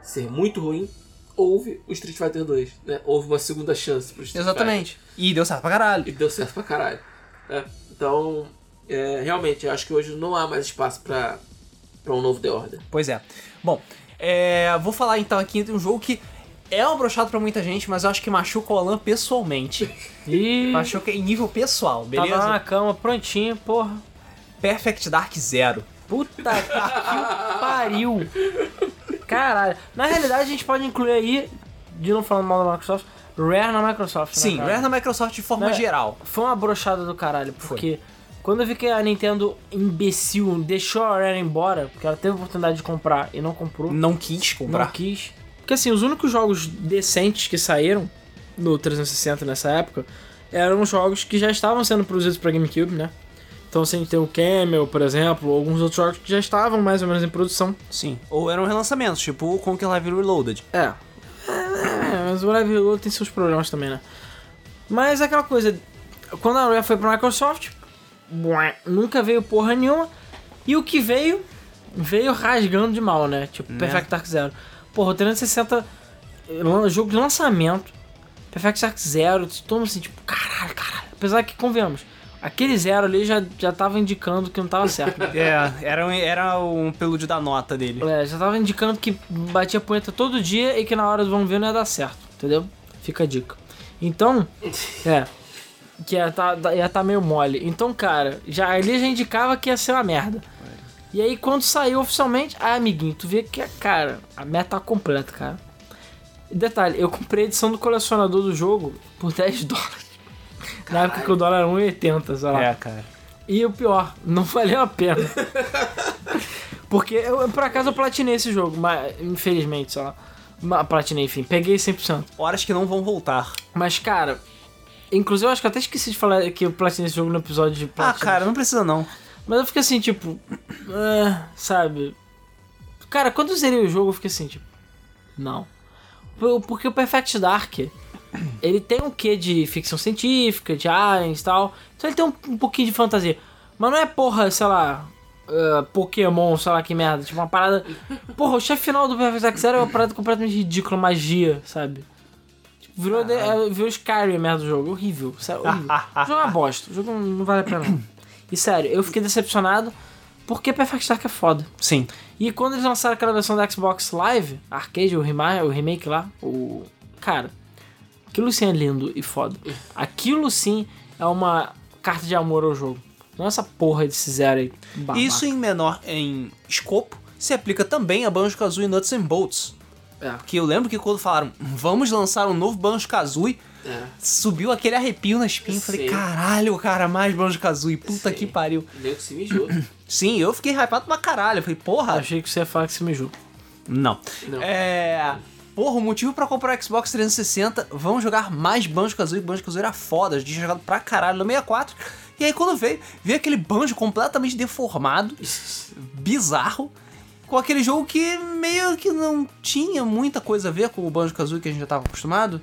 ser muito ruim, houve o Street Fighter 2, né? Houve uma segunda chance pro Street Exatamente. E deu certo pra caralho. Fighter. E deu certo pra caralho. né? Então, é, realmente, eu acho que hoje não há mais espaço pra, pra um novo The Order. Pois é. Bom, é, vou falar então aqui de um jogo que é um brochado pra muita gente, mas eu acho que machuca o Alan pessoalmente. E machuca em nível pessoal, beleza? tava na cama, prontinho, porra. Perfect Dark Zero. Puta que pariu. Caralho. Na realidade, a gente pode incluir aí, de não falando mal da Microsoft, Rare na Microsoft. né, Sim, cara? Rare na Microsoft de forma Né? geral. Foi uma brochada do caralho, porque quando eu vi que a Nintendo imbecil deixou a Rare embora, porque ela teve a oportunidade de comprar e não comprou, Não quis comprar. não quis. Porque assim, os únicos jogos decentes que saíram no 360 nessa época eram jogos que já estavam sendo produzidos pra GameCube, né? Então assim, tem o Camel, por exemplo, ou alguns outros jogos que já estavam mais ou menos em produção. Sim. Ou eram relançamentos, tipo o Conquer Live Reloaded. É. É, mas o Live Reload tem seus problemas também, né? Mas é aquela coisa, quando a Rare foi pra Microsoft, nunca veio porra nenhuma. E o que veio, veio rasgando de mal, né? Tipo, Né? Perfect Dark Zero. Porra, o 360, lan- jogo de lançamento, Perfect Dark Zero, todo mundo assim, tipo, caralho, caralho. Apesar que, convenhamos, aquele zero ali já, já tava indicando que não tava certo. É, era, um- era um pelúdio da nota dele. É, já tava indicando que batia punheta todo dia e que na hora do vamos ver não ia dar certo, entendeu? Fica a dica. Então, é. Que ia tá, ia tá meio mole. Então, cara, já ali já indicava que ia ser uma merda. E aí, quando saiu oficialmente, ah, amiguinho, tu vê que, cara, a meta tá completa, cara. E detalhe, eu comprei a edição do colecionador do jogo por 10 dólares. Na época que o dólar era 1,80, sei lá. É, cara. E o pior, não valeu a pena. Porque eu, por acaso eu platinei esse jogo, mas infelizmente, sei lá. Platinei, enfim, peguei 100%. Horas que não vão voltar. Mas, cara, inclusive eu acho que eu até esqueci de falar que eu platinei esse jogo no episódio de Ah, platina. cara, não precisa não. Mas eu fiquei assim, tipo, é, sabe? Cara, quando eu zerei o jogo, eu fiquei assim, tipo, não. Por- Porque o Perfect Dark, ele tem um quê de ficção científica, de aliens e tal. Então ele tem um, um pouquinho de fantasia. Mas não é porra, sei lá, uh, Pokémon, sei lá que merda. Tipo, uma parada. Porra, o chefe final do Perfect Dark Zero é uma parada completamente ridícula, magia, sabe? Virou, de, é, virou Skyrim a merda do jogo. Horrível, sério, horrível. o jogo é uma bosta. O jogo não, vale a pena, não. E sério, eu fiquei decepcionado porque Perfect Dark é foda. Sim. E quando eles lançaram aquela versão da Xbox Live, Arcade, o, rema- o remake lá, o. Cara, aquilo sim é lindo e foda. Aquilo sim é uma carta de amor ao jogo. Não é essa porra desse zero aí. babaca. Isso em menor em escopo se aplica também a Banjo-Kazooie Nuts and Bolts. É. Que eu lembro que quando falaram, vamos lançar um novo Banjo-Kazooie, É. subiu aquele arrepio na espinha. Eu Falei, Sim. caralho, cara, mais Banjo-Kazooie, puta Sim. que pariu. O nego se mijou. Sim, eu fiquei hypado pra caralho. Eu falei, porra, Achei que você ia falar que me julga. Não. Não. É. Porra, o motivo pra comprar o Xbox 360, vamos jogar mais Banjo-Kazooie. Banjo-Kazooie era foda, a gente tinha jogado pra caralho no 64. E aí quando veio, veio aquele banjo completamente deformado, bizarro, com aquele jogo que meio que não tinha muita coisa a ver com o Banjo-Kazooie que a gente já tava acostumado.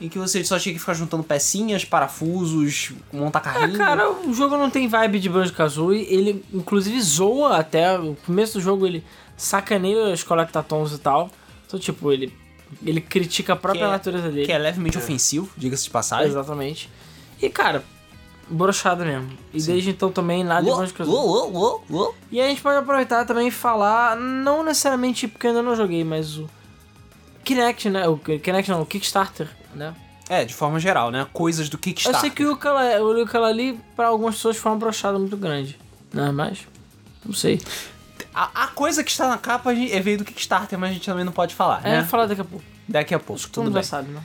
em que você só tinha que ficar juntando pecinhas, parafusos, montar É, carrinho. cara, o jogo não tem vibe de Banjo-Kazooie. Ele, inclusive, zoa até. O começo do jogo, ele sacaneia os Collectatons e tal. Então, tipo, ele, ele critica a própria é- natureza dele. que é levemente ofensivo, diga-se de passagem. Exatamente. E, cara, brochada mesmo. E Sim. desde então também nada de Uou, Banjo-Kazooie. uou, uou, uou, uou. E a gente pode aproveitar também e falar, não necessariamente porque eu ainda não joguei, mas o Kinect, né? O Kinect não, o Kickstarter, né? É, de forma geral, né? Coisas do Eu Kickstarter. sei que o Ukulele, pra algumas pessoas foi uma brochada muito grande, né? Mas, não sei. A, a coisa que está na capa é veio do Kickstarter, mas a gente também não pode falar, É, né? vou falar daqui a pouco. Daqui a pouco, Todo tudo bem. já sabe, né?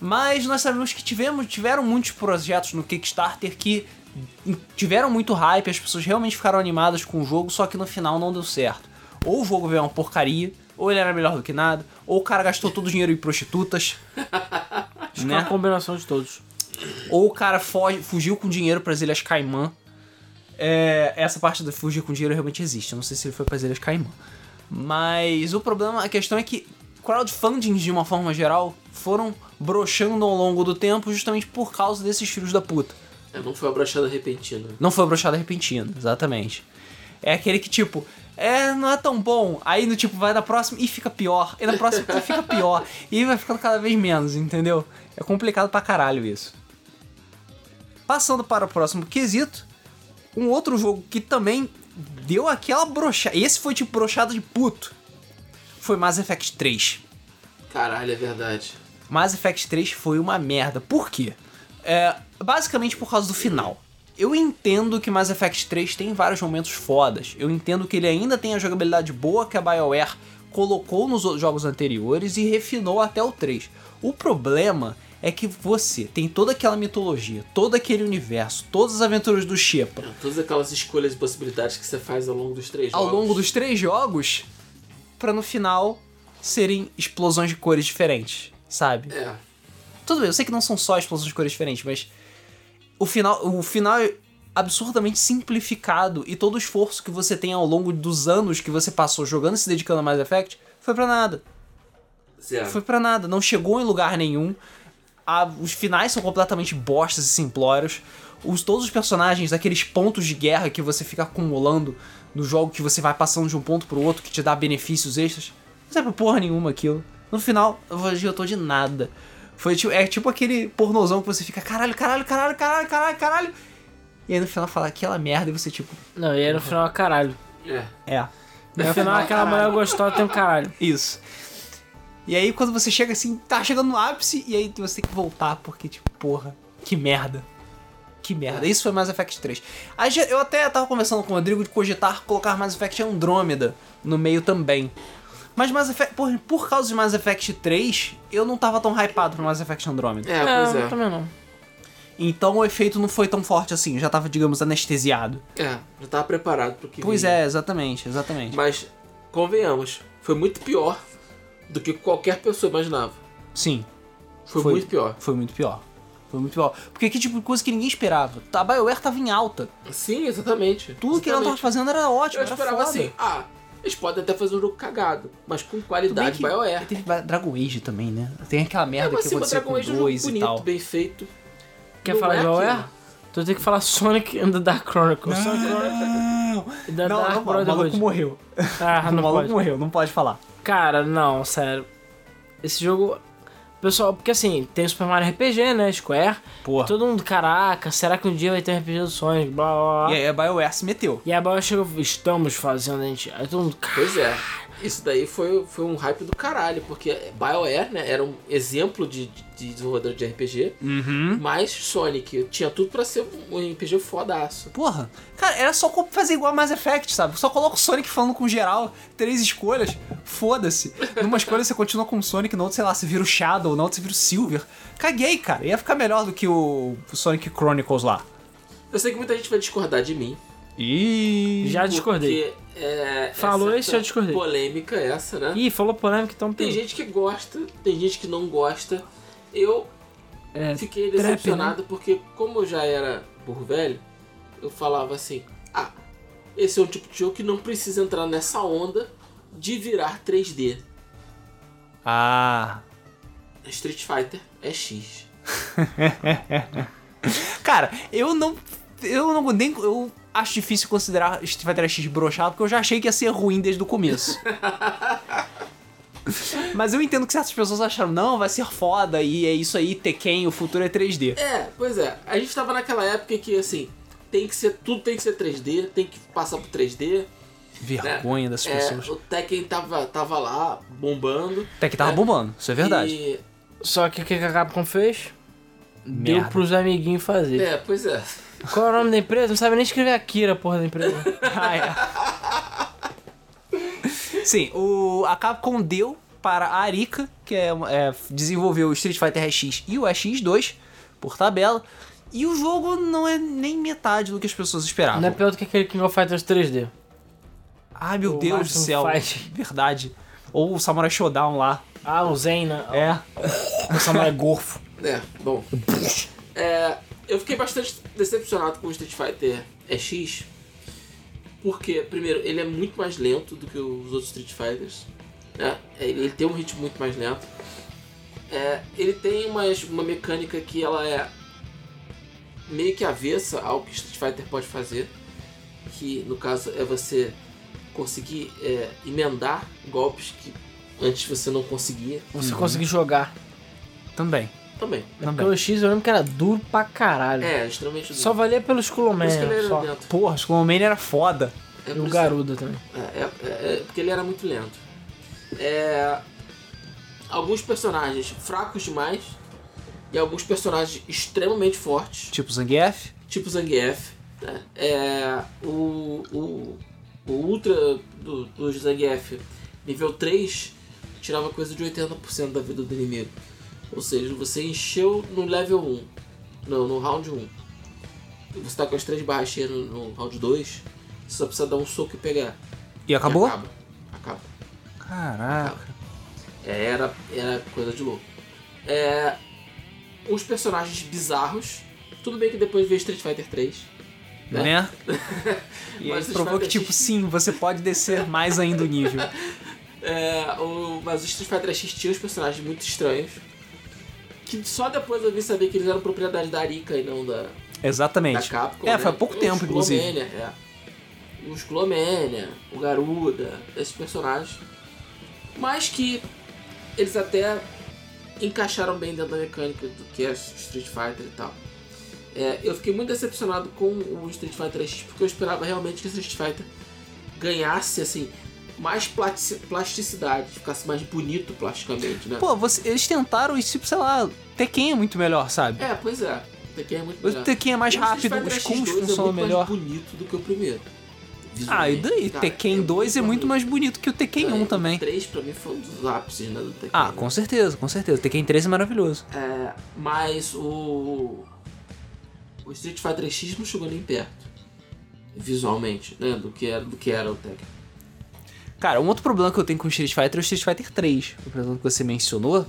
Mas nós sabemos que tivemos, tiveram muitos projetos no Kickstarter que tiveram muito hype, as pessoas realmente ficaram animadas com o jogo, só que no final não deu certo. Ou o jogo veio uma porcaria, ou ele era melhor do que nada, ou o cara gastou todo o dinheiro em prostitutas, Acho que é né? uma combinação de todos. Ou o cara foge- fugiu com dinheiro para as Ilhas Caimã. É, essa parte do fugir com dinheiro realmente existe. Eu não sei se ele foi para as Ilhas Caimã. Mas o problema, a questão é que crowdfundings, de uma forma geral, foram broxando ao longo do tempo justamente por causa desses filhos da puta. É, não foi uma brochada repentina. Não foi brochada repentina, exatamente. É aquele que, tipo, é, não é tão bom. Aí no tipo, vai na próxima e fica pior. E na próxima e fica pior. E vai ficando cada vez menos, entendeu? É complicado pra caralho isso. Passando para o próximo quesito, um outro jogo que também deu aquela brochada. Esse foi tipo brochada de puto. Foi Mass Effect 3. Caralho, é verdade. Mass Effect 3 foi uma merda. Por quê? É, basicamente por causa do final. Eu entendo que Mass Effect 3 tem vários momentos fodas. Eu entendo que ele ainda tem a jogabilidade boa que a BioWare colocou nos jogos anteriores e refinou até o 3. O problema é que você tem toda aquela mitologia, todo aquele universo, todas as aventuras do Shepard É, Todas aquelas escolhas e possibilidades que você faz ao longo dos três ao jogos. longo dos três jogos pra no final serem explosões de cores diferentes, sabe? É. Tudo bem, eu sei que não são só explosões de cores diferentes, mas o final, o final é absurdamente simplificado e todo o esforço que você tem ao longo dos anos que você passou jogando e se dedicando a Mass Effect foi pra nada. Foi pra nada, não chegou em lugar nenhum. A- os finais são completamente bostas e simplórios. Os, todos os personagens, aqueles pontos de guerra que você fica acumulando no jogo, que você vai passando de um ponto pro outro, que te dá benefícios extras, não serve pra porra nenhuma aquilo. No final, eu adiantou de nada. Foi tipo, é tipo aquele pornozão que você fica caralho, caralho, caralho, caralho, caralho, caralho. E aí no final fala aquela merda e você tipo, Não, e aí no final é caralho. É. é, No final aquela mulher gostosa tem um caralho. Isso. E aí quando você chega assim, tá chegando no ápice, e aí você tem que voltar, porque tipo, porra, que merda. Que merda. Isso foi Mass Effect 3. Aí já- eu até tava conversando com o Rodrigo de cogitar colocar Mass Effect Andrômeda no meio também. Mas Mass Effect, por, por causa de Mass Effect 3, eu não tava tão hypado pro Mass Effect Andrômeda. É, pois eu é. também não. Então o efeito não foi tão forte assim, já tava, digamos, anestesiado. É, já tava preparado pro que Pois vinha. é, exatamente, exatamente. Mas, convenhamos, foi muito pior do que qualquer pessoa imaginava. Sim, Foi, Foi. muito pior. foi muito pior. Foi muito pior. Porque que tipo de coisa que ninguém esperava. A BioWare tava em alta. Sim, exatamente. Tudo que ela tava Exatamente. fazendo era ótimo, Eu era esperava foda. assim, ah, eles podem até fazer um jogo cagado, mas com qualidade que BioWare. Teve Dragon Age também, né? Tem aquela É, merda mas que sim, mas aconteceu Dragon com Age é um jogo dois e bonito, tal. bem feito. Quer Não falar é de BioWare? aquilo. Tu tem que falar Sonic and the Dark Chronicles. Sonic Chronicles e The Não, Dark não, o maluco morreu. Ah, o não maluco pode. morreu, não pode falar. Cara, não, sério. Esse jogo. Pessoal, porque assim, tem o Super Mario RPG, né? Square. Porra. Todo mundo, caraca, será que um dia vai ter um RPG do Sonic? Blá blá blá. E aí a BioWare se meteu. E a BioWare chegou, estamos fazendo, a gente. Aí todo mundo, cara. Pois é. Isso daí foi, foi um hype do caralho, porque BioWare, né, era um exemplo de, de desenvolvedor de RPG, Uhum. mas Sonic tinha tudo pra ser um RPG fodaço. Porra. Cara, era só fazer igual a Mass Effect, sabe? Só coloca o Sonic falando com geral. Três escolhas. Foda-se. Numa escolha você continua com o Sonic, na outra, sei lá, você vira o Shadow, na outra você vira o Silver. Caguei, cara. Ia ficar melhor do que o Sonic Chronicles lá. Eu sei que muita gente vai discordar de mim. E Já discordei. Porque é, Falou isso, já discordei. polêmica essa, né? Ih, falou polêmica, então Tem gente que gosta, tem gente que não gosta. Eu É, fiquei trap, decepcionado porque, como eu já era burro velho, eu falava assim: ah, esse é um tipo de jogo que não precisa entrar nessa onda de virar 3D. Ah. Street Fighter é X. Cara, eu não. Eu não nem. Eu acho difícil considerar Street Fighter X brochado, porque eu já achei que ia ser ruim desde o começo. Mas eu entendo que certas pessoas acharam, não, vai ser foda, e é isso aí, Tekken, o futuro é 3D. É, pois é. A gente tava naquela época que, assim, tem que ser. Tudo tem que ser 3D, tem que passar por 3D. Vergonha dessas É, pessoas. o Tekken tava, tava lá, bombando. Tekken tava é, bombando, isso é verdade. E, Só que o que que a Capcom fez? Deu Merda. pros amiguinhos fazer. é, pois é. Qual é o nome da empresa? Não sabe nem escrever Akira, porra da empresa. Ah, é. Sim, o, a Capcom deu para a Arica, que é, é, desenvolveu o Street Fighter RX e o RX2 por tabela. E o jogo não é nem metade do que as pessoas esperavam. Não é pior do que aquele King of Fighters 3D. Ai meu O Deus do céu. Fight. Verdade. Ou o Samurai Showdown lá. Ah, o Zen, né? É. O Samurai Gorfo. É, bom. É, eu fiquei bastante decepcionado com o Street Fighter X. Porque, primeiro, ele é muito mais lento do que os outros Street Fighters. Né? É, Ele, ele tem um ritmo muito mais lento. É, ele tem umas, uma mecânica que ela é meio que avessa ao que Street Fighter pode fazer. Que no caso é você conseguir é, emendar golpes que antes você não conseguia. Você conseguir jogar. Também. Também. Também. Porque o X eu lembro que era duro pra caralho. É, extremamente duro. Só valia pelo Skull Por isso que ele Man, era só. lento. Porra, era foda. É E o Garuda também. É, é- é- é porque ele era muito lento. É, alguns personagens fracos demais e alguns personagens extremamente fortes, Tipo Zangief. tipo Zangief. né? É, o, o, o Ultra do, do Zangief, nível 3, tirava coisa de 80% da vida do inimigo. Ou seja, você encheu no level 1, no, no round 1. E Você tá com as três barras cheias no, no round 2, você só precisa dar um soco e pegar. E acabou? Acaba. Acaba. Caraca. É, era, era coisa de louco. É, uns personagens bizarros. Tudo bem que depois veio Street Fighter 3. Né? Né? E aí Mas provou que, tipo, sim, você pode descer mais ainda o nível. É, o, mas o Street Fighter X tinha uns personagens muito estranhos. Que só depois eu vim saber que eles eram propriedade da Arika e não da, da Exatamente. Capcom. É, né? foi há pouco Os tempo, inclusive. Glomania, é. O Glomania, o Garuda, esses personagens. Mas que eles até encaixaram bem dentro da mecânica do que é Street Fighter e tal. É, eu fiquei muito decepcionado com o Street Fighter X porque eu esperava realmente que o Street Fighter ganhasse assim mais plasticidade, ficasse mais bonito plasticamente, né? Pô, você- eles tentaram tipo, sei lá, Tekken é muito melhor, sabe? É, pois é. O Tekken é muito O melhor. Tekken é mais O rápido, os combos X2 é funcionam muito melhor. mais bonito do que o primeiro. Ah, e daí? Cara, Tekken 2 é muito mais bonito que o Tekken 1 também. O 3 pra mim foi um dos ápices né, do Tekken. Ah, né? com certeza, com certeza. Tekken 3 é maravilhoso. É, mas o. O Street Fighter X não chegou nem perto. Visualmente, né? Do que era, do que era o Tekken. Cara, um outro problema que eu tenho com o Street Fighter é o Street Fighter 3, o problema que você mencionou.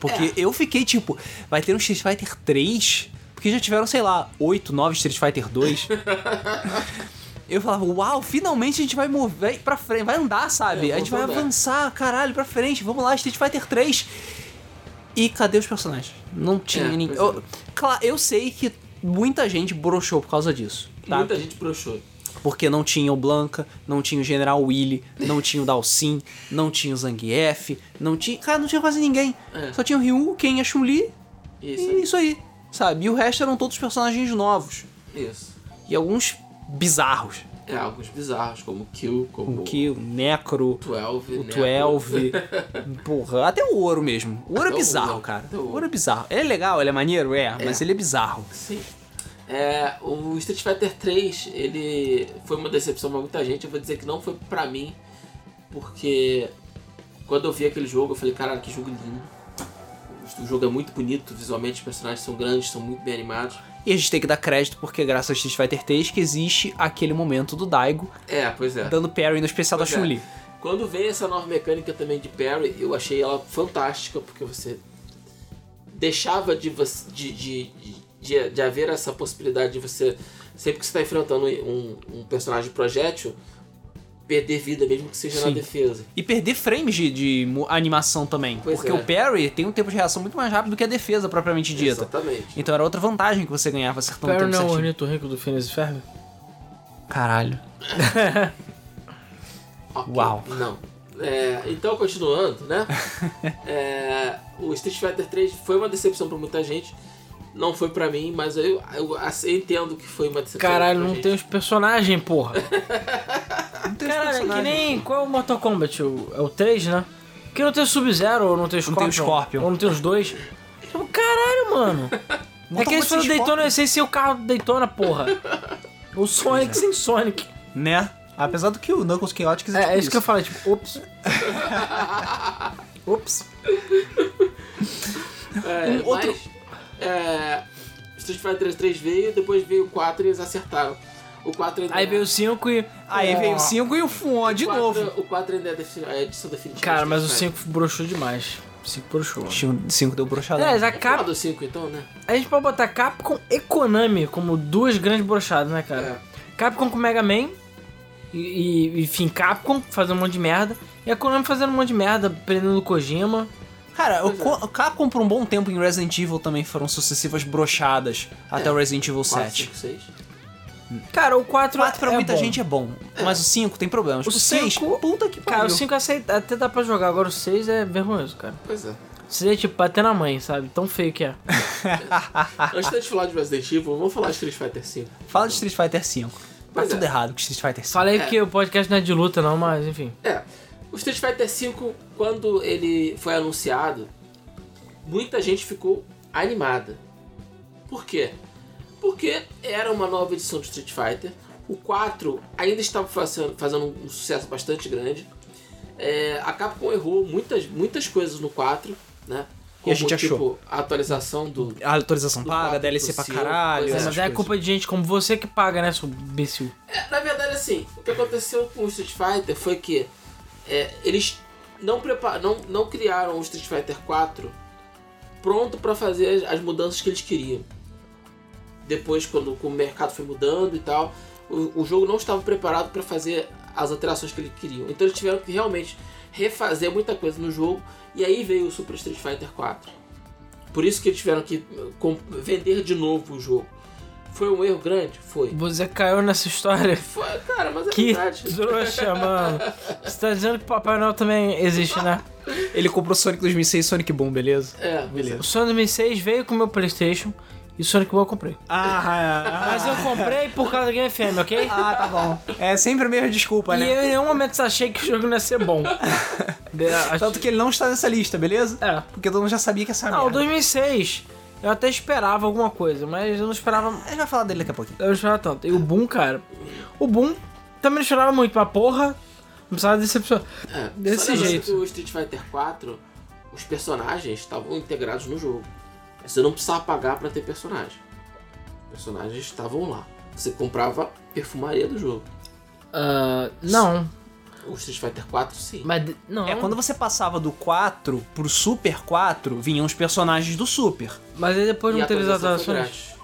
Porque É. eu fiquei tipo, vai ter um Street Fighter 3? Porque já tiveram, sei lá, 8, 9 Street Fighter 2. eu falava, uau, finalmente a gente vai mover pra frente, vai andar, sabe? É, a gente vai andar. avançar, caralho, pra frente, vamos lá, Street Fighter 3. E cadê os personagens? Não tinha É, ninguém. pois Eu, claro, eu sei que muita gente broxou por causa disso. Tá? Muita gente broxou. Porque não tinha o Blanca, não tinha o General Willy, não tinha o Dalsin, não tinha o Zangief, não tinha. Cara, não tinha quase ninguém. É. Só tinha o Ryu, Ken e a Chun-Li Isso, e isso aí, sabe? E o resto eram todos personagens novos. isso. E alguns bizarros. É, alguns bizarros, como Kill, como O Kill, o Necro, 12, o né? 12. Porra, até o Ouro mesmo. O Ouro Até é bizarro, Ouro, cara. o Ouro. Ouro é bizarro. Ele é legal, ele é maneiro, é, mas ele é bizarro. Sim. É, o Street Fighter 3, ele foi uma decepção pra muita gente. Eu vou dizer que não foi pra mim, porque quando eu vi aquele jogo, eu falei, caralho, que jogo lindo. O jogo é muito bonito, visualmente os personagens são grandes, são muito bem animados. E a gente tem que dar crédito porque graças ao Street Fighter 3 que existe aquele momento do Daigo É, pois é. dando parry no especial Pois da é. Chun-Li. Quando veio essa nova mecânica também de parry, eu achei ela fantástica, porque você deixava de, de, de, de, de haver essa possibilidade de você, sempre que você está enfrentando um, um personagem projétil, perder vida, mesmo que seja na Sim. defesa. E perder frames de, de animação também. Pois porque é. o parry tem um tempo de reação muito mais rápido do que a defesa propriamente dita. Exatamente. Então era outra vantagem que você ganhava acertando o Perry tempo não é o certinho. ornitorrinco do Phineas e Ferb? Caralho. Ok, Uau. Não. É, então, continuando, né? É, o Street Fighter 3 foi uma decepção pra muita gente. Não foi pra mim, mas eu, eu, eu entendo que foi uma decepção. Caralho, não gente. tem os personagens, porra. Não tem os Caralho, é que personagens. nem. Qual é o Mortal Kombat? O, é o 3, né? Que não tem o Sub-Zero, ou não tem o Não tem Scorpion. o Scorpion. Ou não tem os dois. Caralho, mano. é que eles foram Daytona sem ser o carro do Daytona, porra. O Sonic sem Sonic. Né? Apesar do que o Knuckles Chaotix é, É, tipo é isso que eu falei, tipo, ops. Ops. É, Um outro- Mas, é, Street Fighter 3 veio, depois veio o 4 e eles acertaram. O 4 ainda Aí é- veio o 5 e. Aí veio o 5 e o Fuon de o 4 novo. O 4 ainda é defi- é a edição definitiva. Cara, mas o Street 5 broxou demais. O 5 broxou. O 5 deu brochada. Aliás, a Cap... do 5 então, né? a gente pode botar Capcom e Konami como duas grandes brochadas, né, cara? É. Capcom com Mega Man e, e, enfim, Capcom fazendo um monte de merda. E a Konami fazendo um monte de merda, prendendo o Kojima. Cara, o Pois é. O Capcom por um bom tempo em Resident Evil também foram sucessivas brochadas até o Resident Evil 4, 7. 5, 6. Cara, o 4, 4 pra é muita bom. gente é bom, mas o 5 tem problemas. O, O 6, cinco- puta que pariu. Cara, o 5 aceita, até dá pra jogar, agora o 6 é vergonhoso, cara. Pois é. O 6 é tipo bater na mãe, sabe? Tão feio que é. Antes da gente falar de Resident Evil, vamos falar de Street Fighter 5. Fala de Street Fighter 5. Tá Pois tudo é. errado com Street Fighter 5. Falei É. que o podcast não é de luta, não, mas enfim. É, o Street Fighter 5, quando ele foi anunciado, muita gente ficou animada. Por quê? Porque era uma nova edição do Street Fighter. O 4 ainda estava fazendo, fazendo um sucesso bastante grande. É, a Capcom errou muitas, muitas coisas no 4, né? E a gente achou. tipo, a atualização do. A atualização Do paga, DLC pra caralho. é, mas é coisas. culpa de gente como você que paga, né, seu imbecil? É, na verdade, assim, o que aconteceu com o Street Fighter foi que é, eles não, não, não criaram o Street Fighter 4 pronto pra fazer as mudanças que eles queriam. Depois, quando o mercado foi mudando e tal, o, o jogo não estava preparado pra fazer as alterações que eles queriam. Então eles tiveram que realmente refazer muita coisa no jogo e aí veio o Super Street Fighter 4. Por isso que eles tiveram que vender de novo o jogo. Foi um erro grande? Foi. Você caiu nessa história. Foi, cara, mas é Que verdade. trouxa, mano. Você tá dizendo que Papai Noel também existe, né? Ele comprou Sonic 2006 e Sonic Boom, beleza? É, beleza. O Sonic 2006 veio com o meu Playstation e o Sonic Boom eu comprei. Ah, Mas eu comprei por causa da Game FM, ok? ah, tá bom. É sempre a mesma desculpa, E né? eu em nenhum momento achei que o jogo não ia ser bom. Tanto que ele não está nessa lista, beleza? É. Porque todo mundo já sabia que essa Não, o merda. 2006 eu até esperava alguma coisa, mas eu não esperava A gente vai falar dele daqui a pouquinho. Eu não esperava tanto. E o Boom, cara. O Boom também não esperava muito, mas porra, não precisava decepcionar. É, Desse jeito. que o Street Fighter 4, os personagens estavam integrados no jogo. Você não precisava pagar pra ter personagem. Os personagens estavam lá. Você comprava perfumaria do jogo. Ah, não, O Street Fighter 4, sim. mas. Não. É, quando você passava do 4 pro Super 4, vinham os personagens do Super. Mas aí depois E a não teve as atualizações.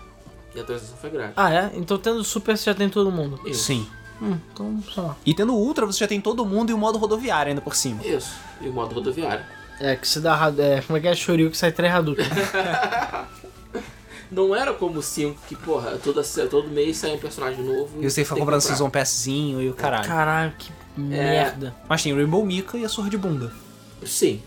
E a atualização foi grátis. Ah, é? Então tendo Super você já tem todo mundo. Isso. Sim. Hum, então, sei lá. E tendo o Ultra, você já tem todo mundo e o modo rodoviário ainda por cima. Isso. E o modo rodoviário. É, que se dá. É, como é que é Shoryu que sai três Hadouken? Não era como o 5, que, porra, toda, todo mês sai um personagem novo. E você fica comprando comprar. Season Passzinho e o caralho. Caralho, que merda. Mas tem Rainbow Mika e a Surra de Bunda. Sim.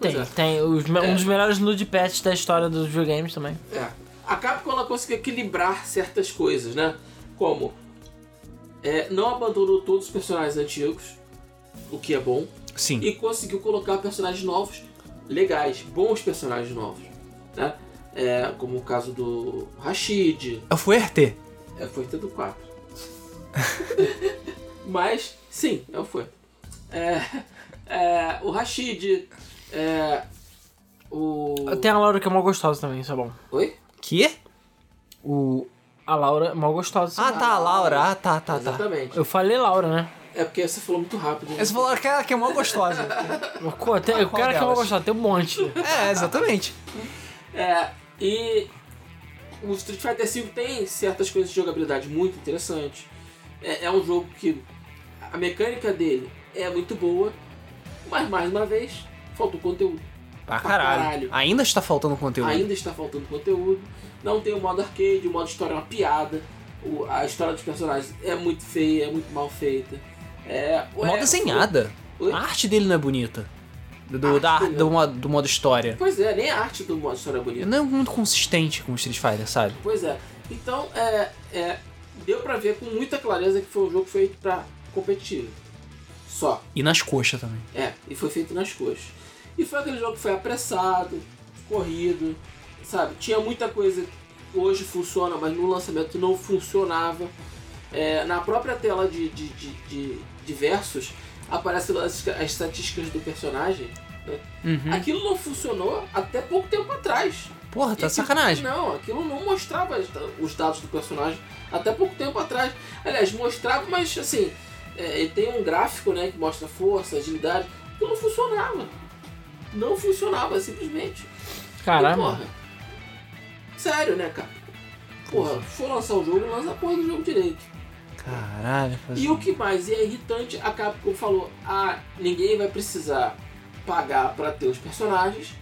Tem, é. tem os É. um dos melhores nude pets da história dos videogames também. É. A Capcom ela conseguiu equilibrar certas coisas, né? Como é, não abandonou todos os personagens antigos, o que é bom, Sim. e conseguiu colocar personagens novos, legais, bons personagens novos, né? É, como o caso do Rashid, É o Fuerte. é, foi até do 4. Mas, sim, o foi. É, é, o Rashid, é, o... Tem a Laura que é mal gostosa também, isso é bom. Oi? Que? O. A Laura é mal gostosa. é Ah, tá, a Laura. Ah, tá, tá, tá. Exatamente. Eu falei Laura, né? É porque você falou muito rápido. né? Você falou aquela que é mó gostosa. Pô, tem, o cara que é mal gostosa, tem um monte. é, exatamente. É, e o Street Fighter V tem certas coisas de jogabilidade muito interessantes. É, é um jogo que a mecânica dele é muito boa, mas mais uma vez, faltou conteúdo. Pra caralho. caralho. Ainda está faltando conteúdo. Ainda está faltando conteúdo. Não tem o modo arcade, o modo história é uma piada. O- a história dos personagens é muito feia, é muito mal feita. É, Mal é- desenhada. A arte dele não é bonita. Do, da, dele do, modo, do modo história. Pois é, nem a arte do modo história é bonita. Não é muito consistente com o Street Fighter, sabe? Pois é. Então, é, é, deu pra ver com muita clareza que foi um jogo feito pra competitivo. Só. E nas coxas também. É, e foi feito nas coxas. E foi aquele jogo que foi apressado, corrido, sabe? Tinha muita coisa que hoje funciona, mas no lançamento não funcionava. É, na própria tela de, de, de, de, de versos aparecem as, as estatísticas do personagem. né? Uhum. Aquilo não funcionou até pouco tempo atrás. Porra, tá aquilo- sacanagem. Não, aquilo não mostrava os dados do personagem até pouco tempo atrás. Aliás, mostrava, mas assim, é, ele tem um gráfico né, que mostra força, agilidade. Aquilo não funcionava. Não funcionava, simplesmente. E, Caralho. porra, sério, né, cara? Porra, for lançar o jogo, lança a porra do jogo direito. Caralho. faz- E o que mais é irritante, a Capcom falou: ah, ninguém vai precisar pagar pra ter os personagens.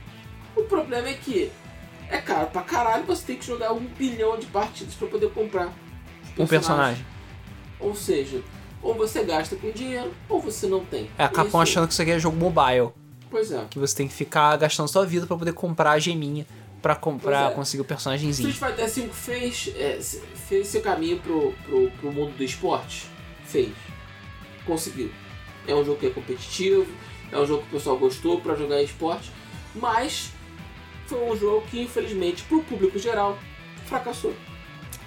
O problema é que é caro pra caralho, você tem que jogar um bilhão de partidas pra poder comprar Um personagem. Ou seja, ou você gasta com dinheiro, ou você não tem. É, a Capcom Isso- achando que isso aqui é jogo mobile. Pois é. Que você tem que ficar gastando sua vida pra poder comprar a geminha pra, comprar, é. conseguir o personagemzinho. Street Fighter V fez, é, fez seu caminho pro, pro, pro mundo do esporte? Fez. Conseguiu. É um jogo que é competitivo, é um jogo que o pessoal gostou pra jogar esporte, mas foi um jogo que, infelizmente, pro público geral, fracassou.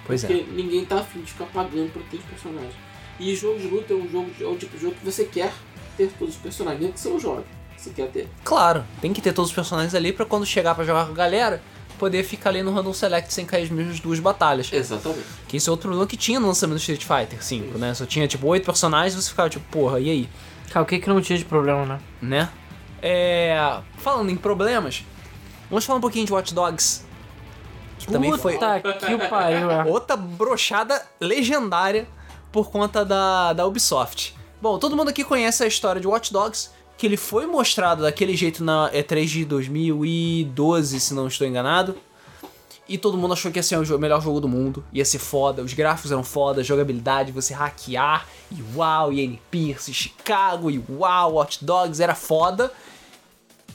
Pois é. Porque ninguém tá afim de ficar pagando pra ter os personagens. E jogo de luta é um jogo de- é um tipo de jogo que você quer ter todos os personagens, mesmo que você não jogue. Você quer ter. Claro, tem que ter todos os personagens ali pra quando chegar pra jogar com a galera, poder ficar ali no Random Select sem cair as mesmas duas batalhas. Exatamente. Que esse é outro problema que tinha no lançamento do Street Fighter 5, né? Só tinha tipo oito personagens e você ficava tipo, porra, e aí? Cara, o que que não tinha de problema, né? Né? É. Falando em problemas, vamos falar um pouquinho de Watch Dogs. Que também foi Puta que o pariu, é. outra brochada legendária por conta da, da Ubisoft. Bom, todo mundo aqui conhece a história de Watch Dogs, que ele foi mostrado daquele jeito na E3 de 2012, se não estou enganado. E todo mundo achou que ia ser o melhor jogo do mundo, ia ser foda, os gráficos eram foda, jogabilidade, você hackear, e uau, e N Pierce, Chicago, e uau, Watch Dogs, era foda.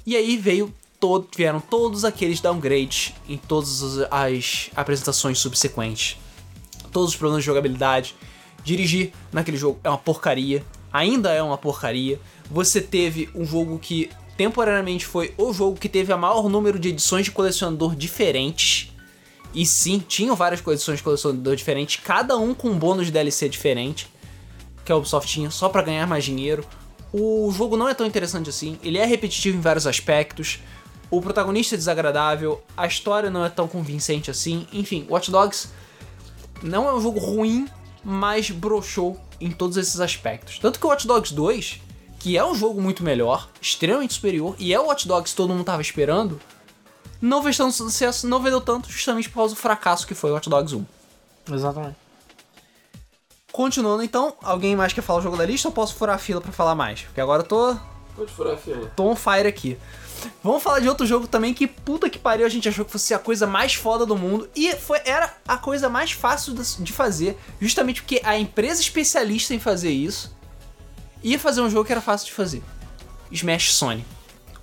E aí veio todo, vieram todos aqueles downgrades em todas as- as apresentações subsequentes. Todos os problemas de jogabilidade. Dirigir naquele jogo é uma porcaria. Ainda é uma porcaria. Você teve um jogo que temporariamente foi o jogo que teve a maior número de edições de colecionador diferentes. E sim, tinham várias edições de colecionador diferentes, cada um com um bônus de DLC diferente que a Ubisoft tinha só pra ganhar mais dinheiro. O jogo não é tão interessante assim, ele é repetitivo em vários aspectos. O protagonista é desagradável, a história não é tão convincente assim. Enfim, Watch Dogs não é um jogo ruim, mas broxou em todos esses aspectos. Tanto que o Watch Dogs 2, que é um jogo muito melhor, extremamente superior, e é o Watch Dogs que todo mundo tava esperando, não fez tanto sucesso, não vendeu tanto justamente por causa do fracasso que foi o Watch Dogs 1. Exatamente. Continuando então, alguém mais quer falar o jogo da lista ou posso furar a fila pra falar mais? Porque agora eu tô, Pode furar a fila. tô on fire aqui. Vamos falar de outro jogo também que puta que pariu, a gente achou que fosse a coisa mais foda do mundo e foi, era a coisa mais fácil de fazer, justamente porque a empresa especialista em fazer isso ia fazer um jogo que era fácil de fazer. Smash Sony.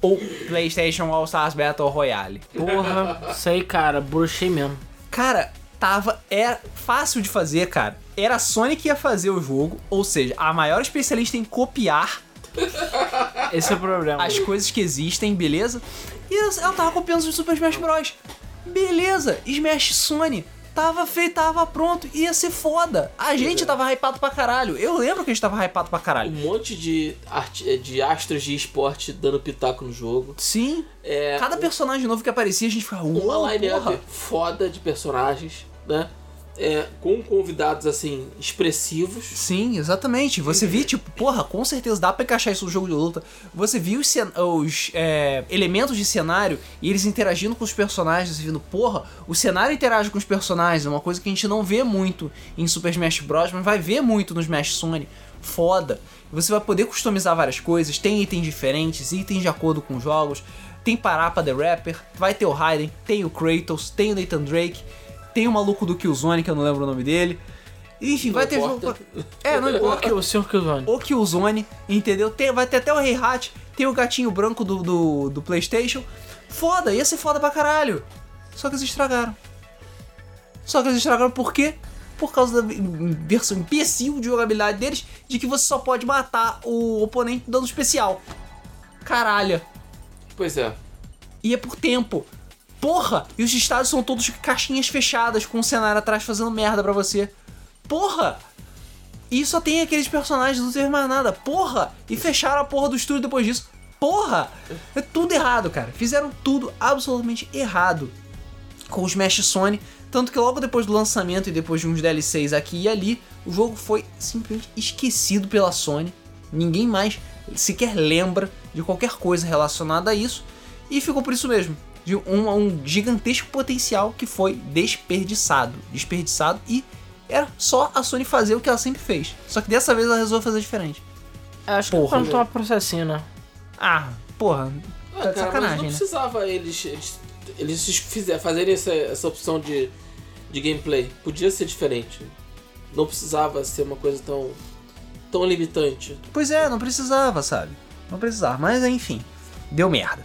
Ou PlayStation All Stars Battle Royale. Porra, sei, cara, bruxei mesmo. Cara, tava. Era fácil de fazer, cara. Era a Sony que ia fazer o jogo, ou seja, a maior especialista em copiar Esse é o problema. as coisas que existem, beleza? E ela tava copiando os Super Smash Bros. Beleza, Smash Sony. Tava feito, tava pronto, ia ser foda. A gente tava hypado pra caralho. Eu lembro que a gente tava hypado pra Um caralho. monte de, arti- de astros de esporte dando pitaco no jogo. Sim, É, cada personagem novo que aparecia, a gente ficava, uma line-up porra. foda de personagens, né? É, com convidados assim expressivos. Sim, exatamente. Você viu, tipo, porra, com certeza dá pra encaixar isso no jogo de luta. Você viu os, os, é, elementos de cenário e eles interagindo com os personagens, você vendo, porra, o cenário interage com os personagens, é uma coisa que a gente não vê muito em Super Smash Bros, mas vai ver muito no Smash Sony. foda. Você vai poder customizar várias coisas, tem itens diferentes, itens de acordo com os jogos. Tem Parappa the Rapper, vai ter o Raiden, tem o Kratos, tem o Nathan Drake, tem o maluco do Killzone, que eu não lembro o nome dele. Enfim, vai ter jogo. pra- É, não O importa. que o senhor Killzone. O Killzone, entendeu? Tem, vai ter até o Rei Hat, tem o gatinho branco do, do, do PlayStation. Foda, ia ser foda pra caralho. Só que eles estragaram. Só que eles estragaram por quê? Por causa da versão imbecil de jogabilidade deles, de que você só pode matar o oponente dando especial. Caralho. Pois é. E é por tempo. Porra! E os estádios são todos caixinhas fechadas, com o cenário atrás fazendo merda pra você. Porra! E só tem aqueles personagens, não teve mais nada. Porra! E fecharam a porra do estúdio depois disso. Porra! É tudo errado, cara. Fizeram tudo absolutamente errado com os Smash Sony. Tanto que logo depois do lançamento e depois de uns DLCs aqui e ali, o jogo foi simplesmente esquecido pela Sony. Ninguém mais sequer lembra de qualquer coisa relacionada a isso. E ficou por isso mesmo. De um, um gigantesco potencial que foi desperdiçado. Desperdiçado e era só a Sony fazer o que ela sempre fez. Só que dessa vez ela resolveu fazer diferente. Acho que Porra, velho. tomar processinho, né? Ah, porra. Ah, Tá cara, sacanagem, mas não né? precisava eles, eles, eles fizer, fazerem essa, essa opção de, de gameplay. Podia ser diferente. Não precisava ser uma coisa tão, tão limitante. Pois é, não precisava, sabe? Não precisava. Mas enfim, deu merda.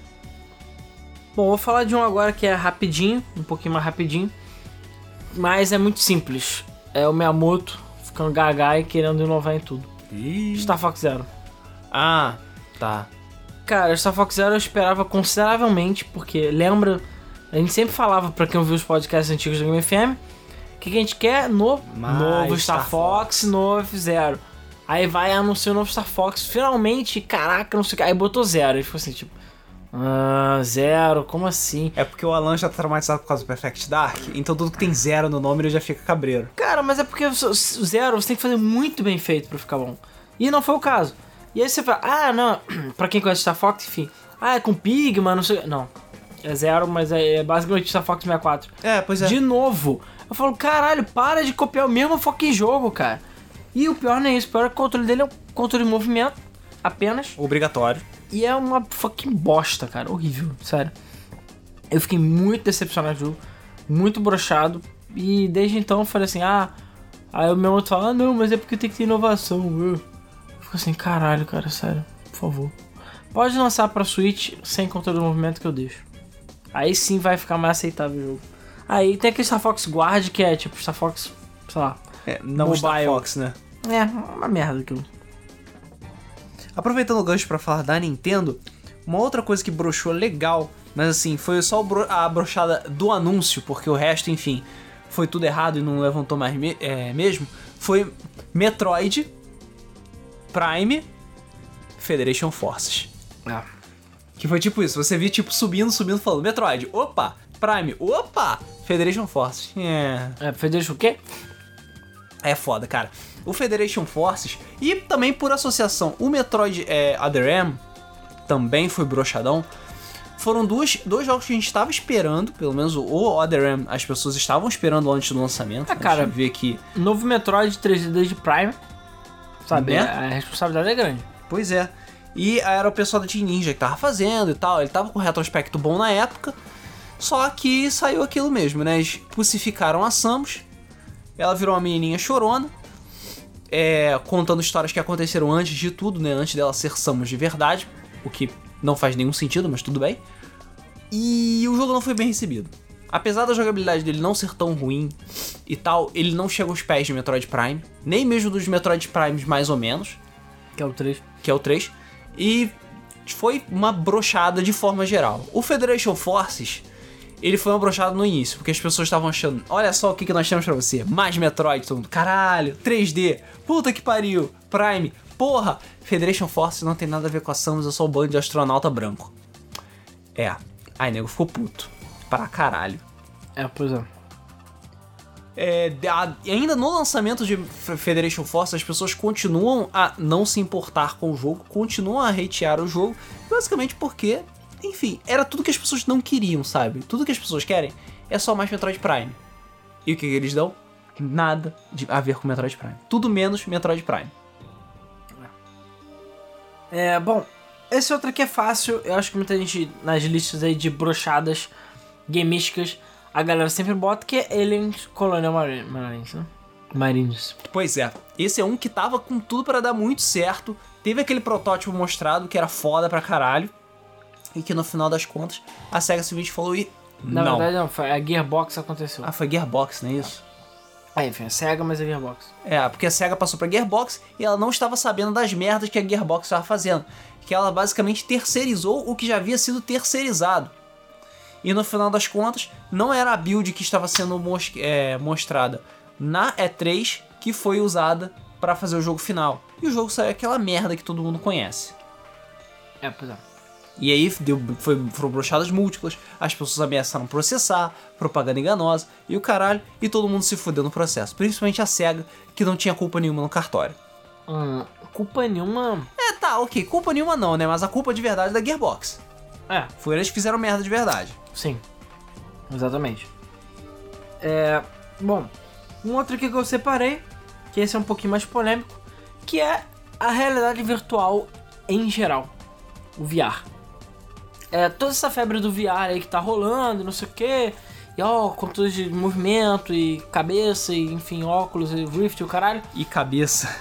Bom, vou falar de um agora que é rapidinho, um pouquinho mais rapidinho. Mas é muito simples. É o Miyamoto ficando gaga e querendo inovar em tudo. Star Fox Zero. Ah, tá. Cara, Star Fox Zero eu esperava consideravelmente, porque lembra, a gente sempre falava pra quem ouviu os podcasts antigos do Game FM, o que, que a gente quer? No, Mais novo Star, Star Fox, novo F-Zero. Aí vai anunciar o novo Star Fox, finalmente, caraca, não sei o que. Aí botou zero. E ficou assim, tipo, ah, zero, como assim? É porque o Alan já tá traumatizado por causa do Perfect Dark, então tudo que tem zero no nome ele já fica cabreiro. Cara, mas é porque o o zero você tem que fazer muito bem feito pra ficar bom. E não foi o caso. E aí você fala, ah, não, pra quem conhece Star Fox, enfim. Ah, é com Pigma, não sei. Não. É zero, mas é, é basicamente Star Fox 64. É, pois é. De novo. Eu falo, caralho, para de copiar o mesmo fucking jogo, cara. E o pior não é isso, o pior é que o controle dele é um controle de movimento, apenas. Obrigatório. E é uma fucking bosta, cara. Horrível, sério. Eu fiquei muito decepcionado do jogo, muito brochado. E desde então eu falei assim, ah. Aí o meu outro fala, ah não, mas é porque tem que ter inovação. Eu fico assim, caralho, cara, sério, por favor. Pode lançar pra Switch sem controle de movimento que eu deixo. Aí sim vai ficar mais aceitável o jogo. Aí tem aquele Star Fox Guard que é tipo Star Fox, sei lá. É, não Star Mobile. Fox, né? É, uma merda aquilo. Aproveitando o gancho pra falar da Nintendo, uma outra coisa que broxou legal, mas assim, foi só a brochada do anúncio, porque o resto, enfim, foi tudo errado e não levantou mais me- é, mesmo, foi Metroid Prime Federation Forces. Ah. Que foi tipo isso, você via tipo subindo, subindo, falando Metroid, opa, Prime, opa, Federation Forces. É, É, Federation o quê? É foda, cara. O Federation Forces e também por associação, o Metroid é, Other M também foi brochadão. Foram dois, dois jogos que a gente estava esperando, pelo menos o Other M as pessoas estavam esperando antes do lançamento. Ah, cara. A gente vê que, Novo Metroid 3D de Prime. Sabe? Né? A responsabilidade é grande. pois é. E era o pessoal da Team Ninja que tava fazendo e tal. Ele tava com retrospecto bom na época. Só que saiu aquilo mesmo, né? Eles crucificaram a Samus. Ela virou uma menininha chorona. é, contando histórias que aconteceram antes de tudo, né? Antes dela ser Samus de verdade. O que não faz nenhum sentido, mas tudo bem. E o jogo não foi bem recebido. Apesar da jogabilidade dele não ser tão ruim e tal, ele não chega aos pés de Metroid Prime. Nem mesmo dos Metroid Primes mais ou menos Que é o 3. que é o 3, e foi uma brochada de forma geral. O Federation Forces, ele foi uma brochada no início, porque as pessoas estavam achando, olha só o que, que nós temos pra você, mais Metroid, todo mundo, caralho, 3D, puta que pariu, Prime, porra, Federation Forces não tem nada a ver com a Samus, eu sou o bando de astronauta branco. É, aí nego ficou puto, pra caralho. É, pois é. É, a- e ainda no lançamento de Federation Force, as pessoas continuam a não se importar com o jogo, continuam a hatear o jogo, basicamente porque, enfim, era tudo que as pessoas não queriam, sabe? Tudo que as pessoas querem é só mais Metroid Prime. E o que, que eles dão? Nada de a ver com Metroid Prime. Tudo menos Metroid Prime. É, bom, esse outro aqui é fácil. Eu acho que muita gente nas listas aí de brochadas gamísticas, a galera sempre bota que é Aliens Colonial Marine- Marines, né? Marines. Pois é, esse é um que tava com tudo pra dar muito certo. Teve aquele protótipo mostrado que era foda pra caralho. E que no final das contas, a SEGA simplesmente falou e. Na não. verdade, não, foi a Gearbox aconteceu. Ah, foi Gearbox, não é isso? Ah, enfim, é Sega, mas é Gearbox. É, porque a SEGA passou pra Gearbox e ela não estava sabendo das merdas que a Gearbox estava fazendo. Que ela basicamente terceirizou o que já havia sido terceirizado. E no final das contas, não era a build que estava sendo é, mostrada na E3 que foi usada para fazer o jogo final. E o jogo saiu aquela merda que todo mundo conhece. É, pois é. E aí deu, foi, foram brochadas múltiplas, as pessoas ameaçaram processar, propaganda enganosa e o caralho, e todo mundo se fudeu no processo. Principalmente a SEGA, que não tinha culpa nenhuma no cartório. Hum, culpa nenhuma. É, tá, ok, culpa nenhuma não, né? Mas a culpa de verdade é da Gearbox. É, Foi eles que fizeram merda de verdade. sim. Exatamente. É. Bom, um outro aqui que eu separei, que esse é um pouquinho mais polêmico, que é a realidade virtual em geral. O VR. É, toda essa febre do VR aí que tá rolando, não sei o que. E ó, controle de movimento e cabeça, e enfim, óculos e Rift e o caralho. E cabeça.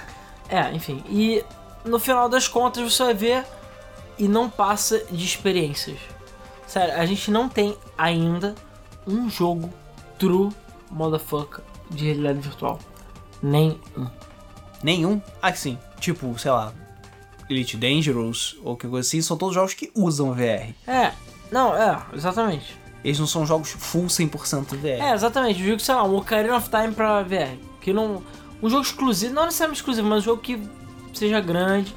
É, enfim. E no final das contas você vai ver e não passa de experiências. Sério, a gente não tem ainda um jogo true motherfucker de realidade virtual. Nem um. Nenhum. Assim, tipo, sei lá, Elite Dangerous ou que coisa assim, são todos jogos que usam VR. É, não, é, exatamente. Eles não são jogos full 100% VR. É, exatamente. Eu digo, sei lá, um Ocarina of Time pra VR. Que não. Um jogo exclusivo, não necessariamente exclusivo, mas um jogo que seja grande,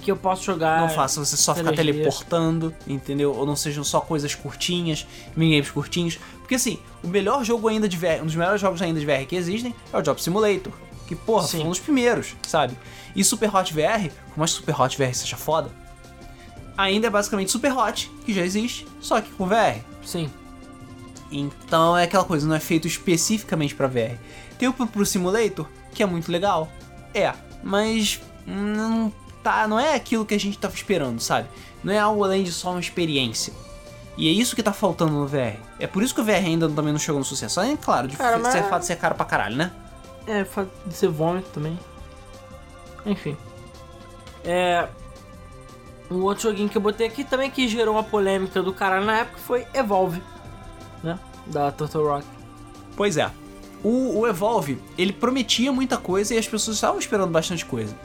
que eu possa jogar. Não faça você só ficar 3D. teleportando, entendeu? Ou não sejam só coisas curtinhas, minigames curtinhos. Porque assim, o melhor jogo ainda de VR, um dos melhores jogos ainda de VR que existem é o Job Simulator. Que, porra, Sim. foi um dos primeiros, sabe? E Super Hot VR, por mais que Super Hot VR seja foda, ainda é basicamente Super Hot, que já existe, só que com VR. Sim. Então é aquela coisa, não é feito especificamente pra VR. Tem o Pro Pro Simulator, que é muito legal. É, mas não tá, não é aquilo que a gente tava esperando, sabe? Não é algo além de só uma experiência. E é isso que tá faltando no VR. É por isso que o VR ainda também não chegou no sucesso. Além, claro, de Cara, ser mas- fato de ser caro pra caralho, né? É, fato de ser vômito também. Enfim. É. Um outro joguinho que eu botei aqui também que gerou uma polêmica do caralho na época foi Evolve. Né? Da Turtle Rock. Pois é. O, o Evolve, ele prometia muita coisa e as pessoas estavam esperando bastante coisa.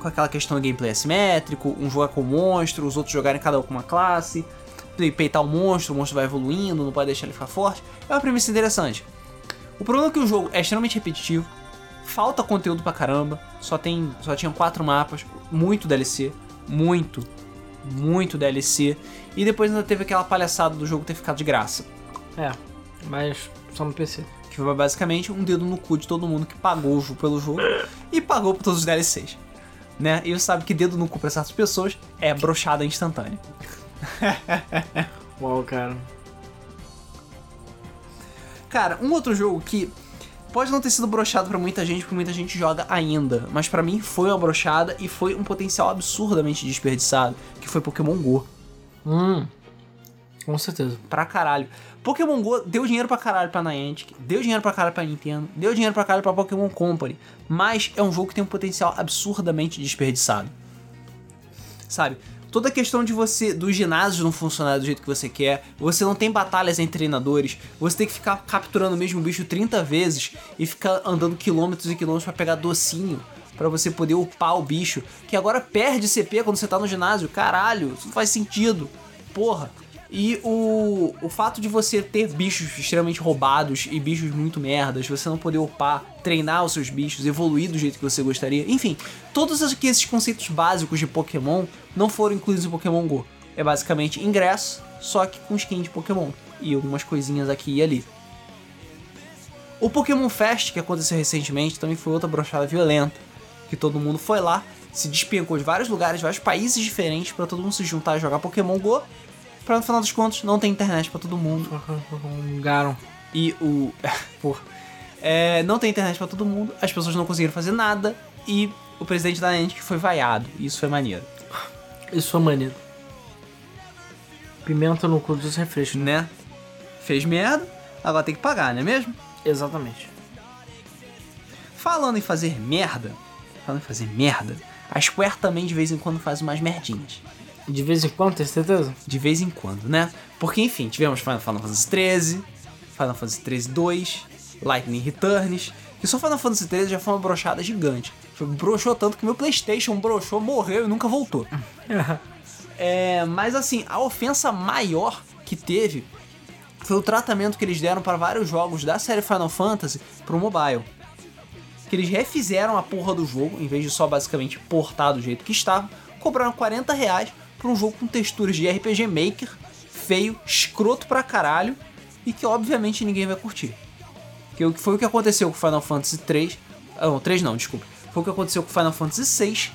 Com aquela questão do gameplay assimétrico, um jogar com monstro, os outros jogarem cada um com uma classe, peitar o monstro, o monstro vai evoluindo, não pode deixar ele ficar forte. É uma premissa interessante. O problema é que o jogo é extremamente repetitivo, falta conteúdo pra caramba, só tem, só tinha quatro mapas, muito DLC, muito, muito DLC, e depois ainda teve aquela palhaçada do jogo ter ficado de graça. É, mas só no PC. Que foi basicamente um dedo no cu de todo mundo que pagou o jogo pelo jogo e pagou por todos os DLCs. Né? E você sabe que dedo no cu pra certas pessoas é brochada instantânea. Uau, cara. Cara, um outro jogo que pode não ter sido brochado pra muita gente, porque muita gente joga ainda, mas pra mim foi uma brochada e foi um potencial absurdamente desperdiçado, que foi Pokémon Go. Hum. Com certeza. Pra caralho. Pokémon Go deu dinheiro pra caralho pra Niantic, deu dinheiro pra caralho pra Nintendo, deu dinheiro pra caralho pra Pokémon Company, mas é um jogo que tem um potencial absurdamente desperdiçado. Sabe? Toda a questão de você, dos ginásios não funcionar do jeito que você quer, você não tem batalhas entre treinadores, você tem que ficar capturando o mesmo bicho 30 vezes e ficar andando quilômetros e quilômetros pra pegar docinho pra você poder upar o bicho, que agora perde CP quando você tá no ginásio. Caralho, isso não faz sentido. Porra. E o, o fato de você ter bichos extremamente roubados e bichos muito merdas, você não poder upar, treinar os seus bichos, evoluir do jeito que você gostaria, enfim, todos esses conceitos básicos de Pokémon não foram incluídos em Pokémon GO. É basicamente ingresso, só que com skin de Pokémon e algumas coisinhas aqui e ali. O Pokémon Fest, que aconteceu recentemente, também foi outra brochada violenta, que todo mundo foi lá, se despencou de vários lugares, vários países diferentes pra todo mundo se juntar e jogar Pokémon Go. Pra no final dos contos não ter internet pra todo mundo. Um Garon. E o. Porra. É, não tem internet pra todo mundo, as pessoas não conseguiram fazer nada e o presidente da Niantic foi vaiado. Isso foi maneiro. Isso foi maneiro. Pimenta no cu dos refrescos. Né? Fez merda, agora tem que pagar, não é mesmo? Exatamente. Falando em fazer merda, falando em fazer merda, a Square também de vez em quando faz umas merdinhas. De vez em quando, tem certeza? De vez em quando, né? Porque, enfim, tivemos Final Fantasy XIII, Final Fantasy XIII 2, Lightning Returns, e só Final Fantasy XIII já foi uma brochada gigante. Brochou tanto que meu Playstation brochou, morreu e nunca voltou. É, mas assim, a ofensa maior que teve foi o tratamento que eles deram para vários jogos da série Final Fantasy pro mobile. Que eles refizeram a porra do jogo, em vez de só basicamente portar do jeito que estava, cobraram 40 reais por um jogo com texturas de RPG Maker, feio, escroto pra caralho, e que obviamente ninguém vai curtir. Que foi o que aconteceu com Final Fantasy 3. Ah, não, 3 não, desculpa. Foi o que aconteceu com Final Fantasy 6.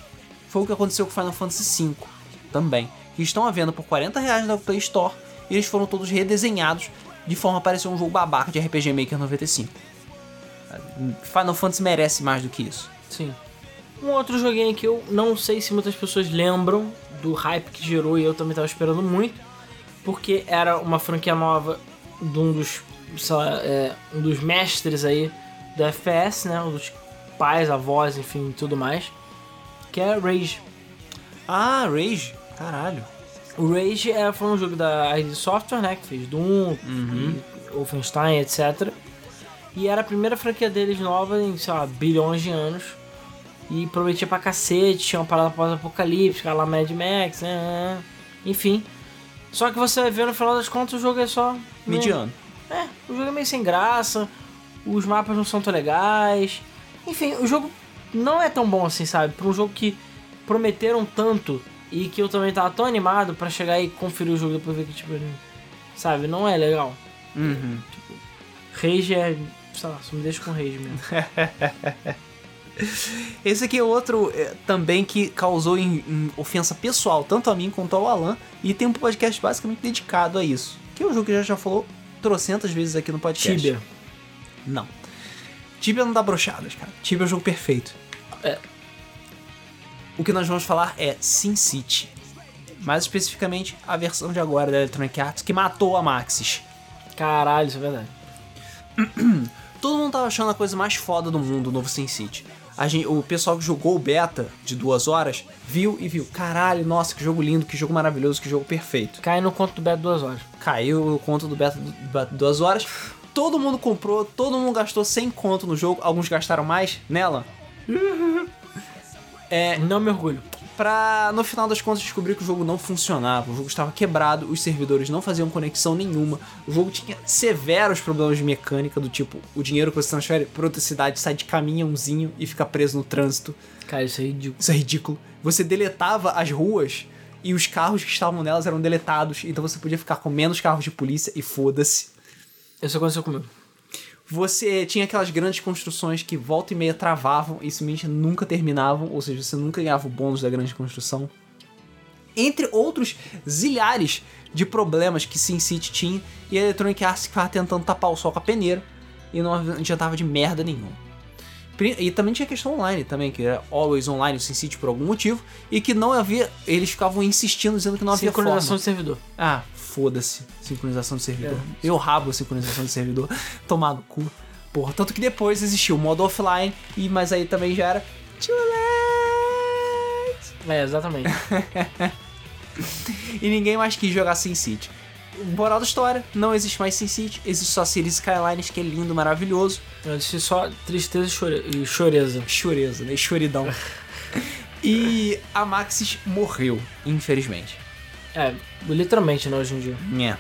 Foi o que aconteceu com Final Fantasy 5 também. Que estão à venda por 40 reais na Play Store. E eles foram todos redesenhados de forma a parecer um jogo babaca de RPG Maker 95. Final Fantasy merece mais do que isso. Sim. Um outro joguinho que eu não sei se muitas pessoas lembram do hype que gerou e eu também tava esperando muito, porque era uma franquia nova de um dos, sei lá, é, um dos mestres aí do FPS, né? Um dos pais, avós, enfim, tudo mais, que é Rage. Ah, Rage. Caralho. O Rage é, foi um jogo da ID Software, né? Que fez Doom, e Wolfenstein, etc. E era a primeira franquia deles nova em, sei lá, bilhões de anos. E prometia pra cacete, tinha uma parada pós-apocalíptica, lá Mad Max, né? Enfim. Só que você ver no final das contas o jogo é só. Mediano. É, o jogo é meio sem graça, os mapas não são tão legais. Enfim, o jogo não é tão bom assim, sabe? Pra um jogo que prometeram tanto e que eu também tava tão animado pra chegar e conferir o jogo depois ver que, tipo, sabe, não é legal. Uhum. Rage é. sei lá, só me deixa com Rage mesmo. Esse aqui é outro é, também que causou em- em ofensa pessoal, tanto a mim quanto ao Alan, e tem um podcast basicamente dedicado a isso. Que é um jogo que já já falou trocentas vezes aqui no podcast. Tibia. Não. Tibia não dá brochadas, cara. Tibia é um jogo perfeito. É. O que nós vamos falar é Sin City. Mais especificamente, a versão de agora da Electronic Arts que matou a Maxis. Caralho, isso é verdade. Todo mundo tava achando a coisa mais foda do mundo, o novo Sin City. Gente- o pessoal que jogou o beta de duas horas viu e viu, caralho, nossa, que jogo lindo, que jogo maravilhoso, que jogo perfeito. Cai no conto do Beto duas horas. Caiu o conto do beta beta duas horas. Todo mundo comprou, todo mundo gastou 100 conto no jogo, alguns gastaram mais nela. É, Não me orgulho. Pra no final das contas descobrir que o jogo não funcionava, o jogo estava quebrado, os servidores não faziam conexão nenhuma, o jogo tinha severos problemas de mecânica, do tipo, o dinheiro que você transfere por outra cidade sai de caminhãozinho e fica preso no trânsito. Cara, isso é ridículo. Isso é ridículo. Você deletava as ruas e os carros que estavam nelas eram deletados, então você podia ficar com menos carros de polícia e foda-se. Isso aconteceu comigo. Você tinha aquelas grandes construções que volta e meia travavam e simplesmente nunca terminavam, ou seja, você nunca ganhava o bônus da grande construção. Entre outros zilhares de problemas que SimCity tinha, e a Electronic Arts ficava tentando tapar o sol com a peneira e não adiantava de merda nenhuma. E também tinha questão online também, que era always online o SimCity por algum motivo, e que não havia. Eles ficavam insistindo dizendo que não havia forma. Sincronização de servidor. Ah, foda-se. Sincronização de servidor. É. Eu rabo a sincronização de servidor. Tomar no cu. Porra, tanto que depois existiu o modo offline, e mas aí também já era. Too late. É, exatamente. E ninguém mais quis jogar SimCity. Moral da história, não existe mais SimCity, existe só Cities Skylines, que é lindo, maravilhoso. Eu disse só tristeza e chore- e choreza. Choreza, né? Choridão. e a Maxis morreu, infelizmente. É, literalmente, né, hoje em dia. É.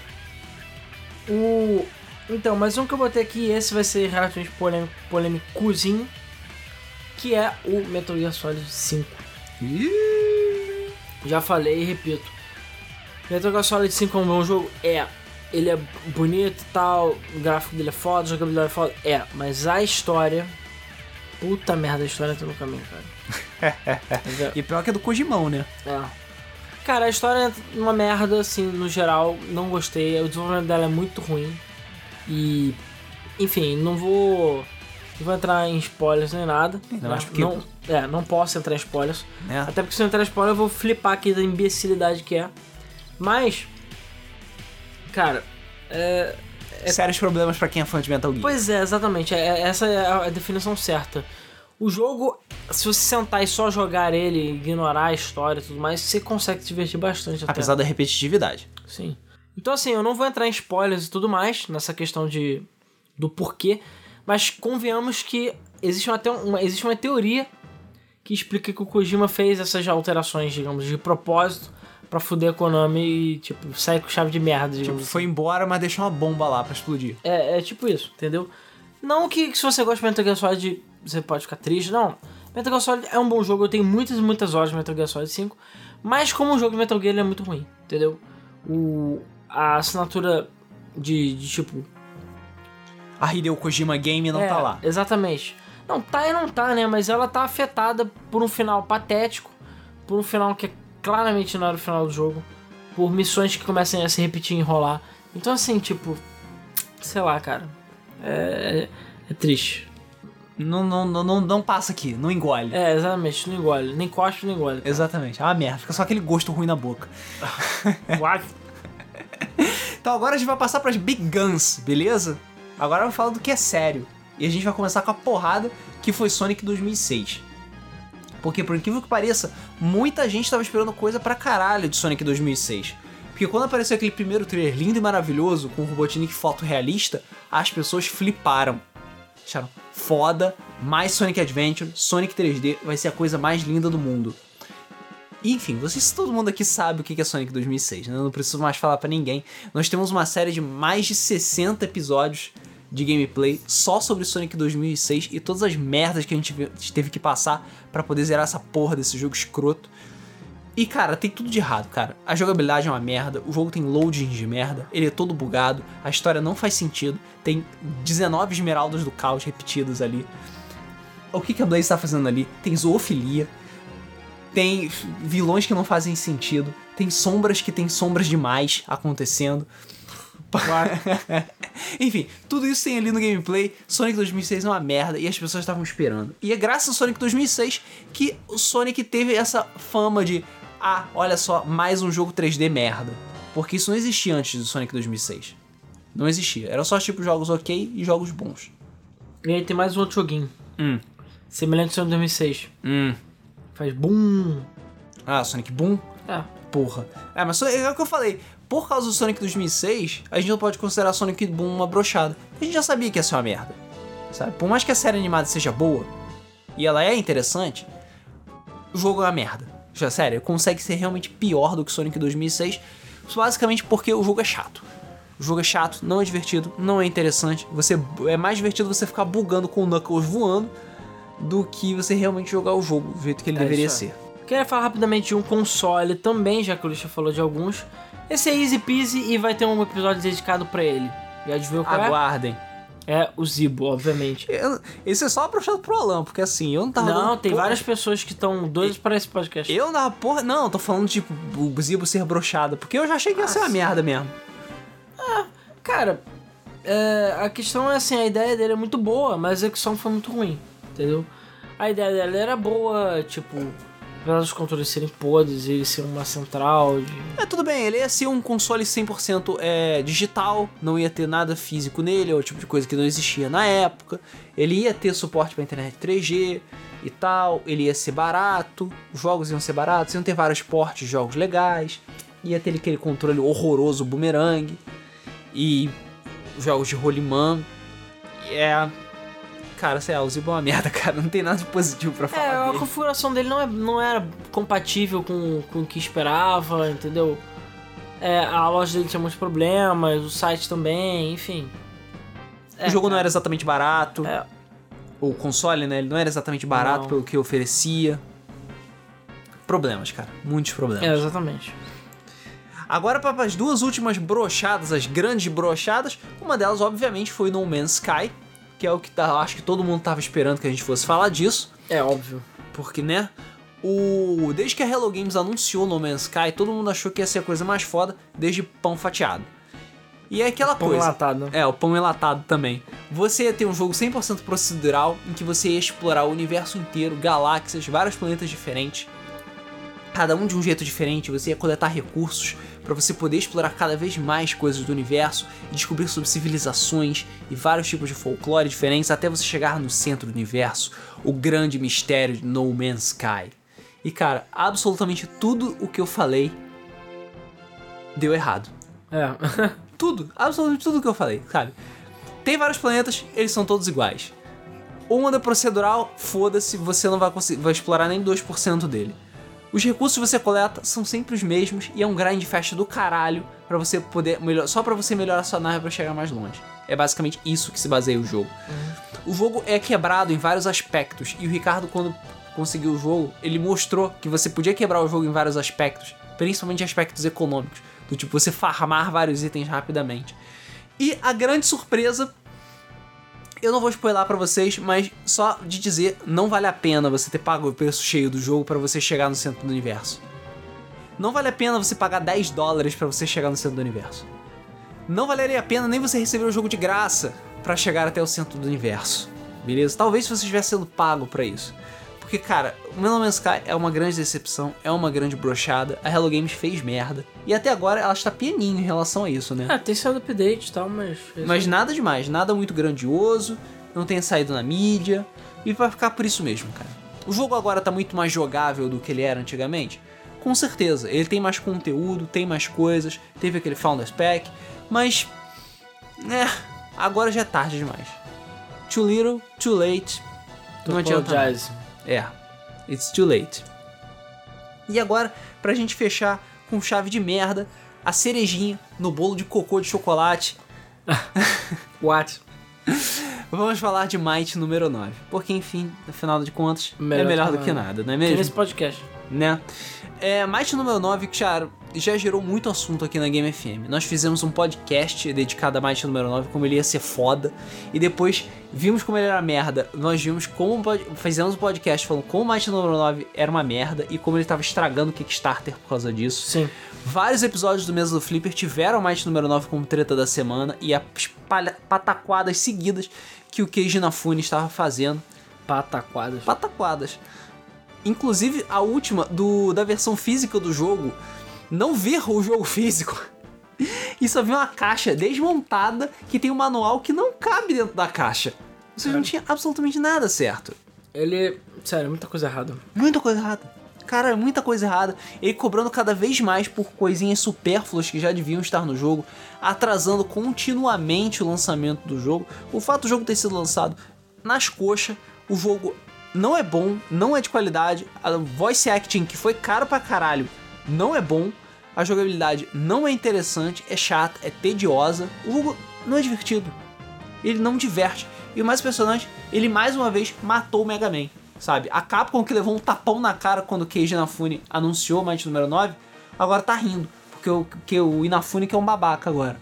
O... Então, mas um que eu botei aqui, esse vai ser relativamente polêmico, polêmicozinho, que é o Metal Gear Solid 5. Já falei e repito. Metal Gear Solid 5 é um bom jogo? É. Ele é bonito e tal, o gráfico dele é foda, a jogabilidade é foda? É. Mas a história... Puta merda, a história tá no caminho, cara. E pior que é do Kojimão, né? é. Cara, a história é uma merda, assim, no geral, não gostei. O desenvolvimento dela é muito ruim. E. Enfim, não vou Não vou entrar em spoilers nem nada. Ainda mais porque- Não, é, não posso entrar em spoilers. Né? Até porque se eu entrar em spoiler eu vou flipar aqui da imbecilidade que é. Mas. Cara, é. Sérios problemas pra quem é fã de Metal Gear. Pois é, exatamente. É, é- essa é a definição certa. O jogo, se você sentar e só jogar ele, ignorar a história e tudo mais, você consegue se divertir bastante até. Apesar da repetitividade. Sim. Então assim, eu não vou entrar em spoilers e tudo mais nessa questão de do porquê, mas convenhamos que existe uma, te- uma- existe uma teoria que explica que o Kojima fez essas alterações, digamos, de propósito pra fuder a Konami e, tipo, sair com chave de merda, digamos Tipo, foi embora, mas deixou uma bomba lá pra explodir. é, é tipo isso, entendeu? Não que, que se você gosta de Metal Gear Solid você pode ficar triste, não. Metal Gear Solid é um bom jogo, eu tenho muitas e muitas horas de Metal Gear Solid 5, mas como um jogo de Metal Gear ele é muito ruim, entendeu? O, a assinatura de, de tipo... A Hideo Kojima Game não é, tá lá. Exatamente. Não, tá e não tá, né? Mas ela tá afetada por um final patético, por um final que é claramente não era o final do jogo, por missões que começam a se repetir e enrolar. Então assim, tipo... Sei lá, cara. É, é triste. Não, não, não, não, não passa aqui, não engole. É, exatamente, não engole. Nem cospe, nem engole. Exatamente. É uma merda, fica só aquele gosto ruim na boca. What? Então agora a gente vai passar pras Big Guns, beleza? Agora eu falar do que é sério. E a gente vai começar com a porrada que foi Sonic 2006. Porque, por incrível que pareça, muita gente tava esperando coisa pra caralho de Sonic 2006. Porque quando apareceu aquele primeiro trailer lindo e maravilhoso, com o Robotnik fotorrealista, as pessoas fliparam. Acharam foda, mais Sonic Adventure, Sonic 3D, vai ser a coisa mais linda do mundo. Enfim, vocês todo mundo aqui sabe o que é Sonic 2006, né? Eu não preciso mais falar pra ninguém. Nós temos uma série de mais de 60 episódios de gameplay só sobre Sonic 2006 e todas as merdas que a gente ve- teve que passar pra poder zerar essa porra desse jogo escroto. E cara, tem tudo de errado, cara. A jogabilidade é uma merda, o jogo tem loading de merda, ele é todo bugado, a história não faz sentido, tem 19 esmeraldas do caos repetidas ali. O que, que a Blaze tá fazendo ali? Tem zoofilia, tem vilões que não fazem sentido, tem sombras que tem sombras demais acontecendo. Enfim, tudo isso tem ali no gameplay. Sonic 2006 é uma merda e as pessoas estavam esperando. E é graças ao Sonic 2006 que o Sonic teve essa fama de ah, olha só, mais um jogo 3D merda. Porque isso não existia antes do Sonic 2006. Não existia. Era só tipo jogos ok e jogos bons. E aí tem mais um outro joguinho. Hum. Semelhante ao Sonic 2006. Hum. Faz boom. Ah, Sonic Boom? É. Porra. É, mas é o que eu falei. Por causa do Sonic 2006, a gente não pode considerar Sonic Boom uma brochada. A gente já sabia que ia ser uma merda. Sabe? Por mais que a série animada seja boa, e ela é interessante, o jogo é uma merda. Já, sério, consegue ser realmente pior do que Sonic 2006, basicamente porque o jogo é chato. O jogo é chato, não é divertido, não é interessante. Você é mais divertido você ficar bugando com o Knuckles voando do que você realmente jogar o jogo do jeito que ele É, deveria ser. Queria falar rapidamente de um console também, já que o Lixa falou de alguns. Esse é easy peasy e vai ter um episódio dedicado pra ele. Já adivinhou qual é? Aguardem. É o Zibo, obviamente. Eu- esse é só aprovechado pro Alan, porque assim, eu não tava. Não, tem porra- várias pessoas que estão doidas para esse podcast. Eu na porra. Não, tô falando tipo o Zibo ser brochado, porque eu já achei que ia ser uma merda mesmo. Cara, é, a questão é assim, a ideia dele é muito boa, mas a execução foi muito ruim, entendeu? A ideia dela era boa, tipo, apesar dos controles serem podres, ele ser uma central de... É, tudo bem, ele ia ser um console 100% é, digital, não ia ter nada físico nele, é o tipo de coisa que não existia na época. Ele ia ter suporte pra internet 3G e tal, ele ia ser barato, os jogos iam ser baratos, iam ter vários portes de jogos legais, ia ter aquele controle horroroso boomerang e jogos de rolimã. É. Cara, sei lá, o Zibo é uma merda, cara, não tem nada de positivo pra falar. É, a dele. configuração dele não, é, não era compatível com, com o que esperava, entendeu? É, a loja dele tinha muitos problemas, o site também, enfim. o jogo não era exatamente barato. É, o console, né? Ele não era exatamente barato Não. pelo que oferecia. Problemas, cara. Muitos problemas. é, exatamente. Agora para as duas últimas brochadas, as grandes brochadas. Uma delas, obviamente, foi No Man's Sky, que é o que tá, acho que todo mundo tava esperando que a gente fosse falar disso. É óbvio. Porque, né? O... Desde que a Hello Games anunciou No Man's Sky, todo mundo achou que ia ser a coisa mais foda desde pão fatiado. E é aquela Pão coisa. enlatado. É, o pão enlatado também. Você ia ter um jogo 100% procedural em que você ia explorar o universo inteiro, galáxias, vários planetas diferentes. Cada um de um jeito diferente, você ia coletar recursos para você poder explorar cada vez mais coisas do universo e descobrir sobre civilizações e vários tipos de folclore diferentes até você chegar no centro do universo, o grande mistério de No Man's Sky. E cara, absolutamente tudo o que eu falei deu errado. É. Tudo, absolutamente tudo que eu falei, sabe? Tem vários planetas, eles são todos iguais. O é procedural, foda-se, você não vai, conseguir, vai explorar nem 2% dele. Os recursos que você coleta são sempre os mesmos e é um grind fast do caralho para você poder melhor, só para você melhorar sua nave para chegar mais longe. É basicamente isso que se baseia o jogo. O jogo é quebrado em vários aspectos e o Ricardo quando conseguiu o jogo, ele mostrou que você podia quebrar o jogo em vários aspectos, principalmente aspectos econômicos, do tipo você farmar vários itens rapidamente. E a grande surpresa eu não vou spoiler pra vocês, mas só de dizer, não vale a pena você ter pago o preço cheio do jogo para você chegar no centro do universo. Não vale a pena você pagar 10 dólares para você chegar no centro do universo. Não valeria a pena nem você receber o jogo de graça para chegar até o centro do universo. Beleza? Talvez se você estivesse sendo pago para isso. Porque, cara, o No Man's Sky é uma grande decepção, é uma grande brochada. A Hello Games fez merda. E até agora ela está pianinho em relação a isso, né? É, tem saído update e tal, mas. Mas nada demais, nada muito grandioso, não tenha saído na mídia, e vai ficar por isso mesmo, cara. O jogo agora tá muito mais jogável do que ele era antigamente? Com certeza, ele tem mais conteúdo, tem mais coisas, teve aquele Founders Pack, mas. É, agora já é tarde demais. Too little, too late. Não adianta. É, it's too late. E agora, pra gente fechar com chave de merda, a cerejinha no bolo de cocô de chocolate What? Vamos falar de Might número 9. Porque, enfim, afinal de contas, Melhor é melhor que do que nada. não é Que mesmo? nesse podcast. Né? É, Might número 9, que já, já gerou muito assunto aqui na Game FM. Nós fizemos um podcast dedicado a Might número 9, como ele ia ser foda. E depois vimos como ele era merda. Nós vimos como. Fizemos um podcast falando como Might número 9 era uma merda e como ele tava estragando o Kickstarter por causa disso. Sim. Vários episódios do Mesa do Flipper tiveram Might número 9 como treta da semana e as pataquadas seguidas que o Keiji Inafune estava fazendo. Pataquadas. Pataquadas. Inclusive, a última do, da versão física do jogo, não ver o jogo físico. E só vi uma caixa desmontada que tem um manual que não cabe dentro da caixa. Ou seja, não tinha absolutamente nada certo. Ele. Sério, muita coisa errada. Muita coisa errada. Cara, muita coisa errada. Ele cobrando cada vez mais por coisinhas supérfluas que já deviam estar no jogo, atrasando continuamente o lançamento do jogo. O fato do jogo ter sido lançado nas coxas, o jogo não é bom, não é de qualidade. A voice acting, que foi caro pra caralho, não é bom. A jogabilidade não é interessante, é chata, é tediosa. O jogo não é divertido. Ele não diverte. E o mais impressionante, ele mais uma vez matou o Mega Man. Sabe? A Capcom que levou um tapão na cara quando o Keiji Inafune anunciou o Might número 9, agora tá rindo. Porque o, o Inafune que é um babaca agora.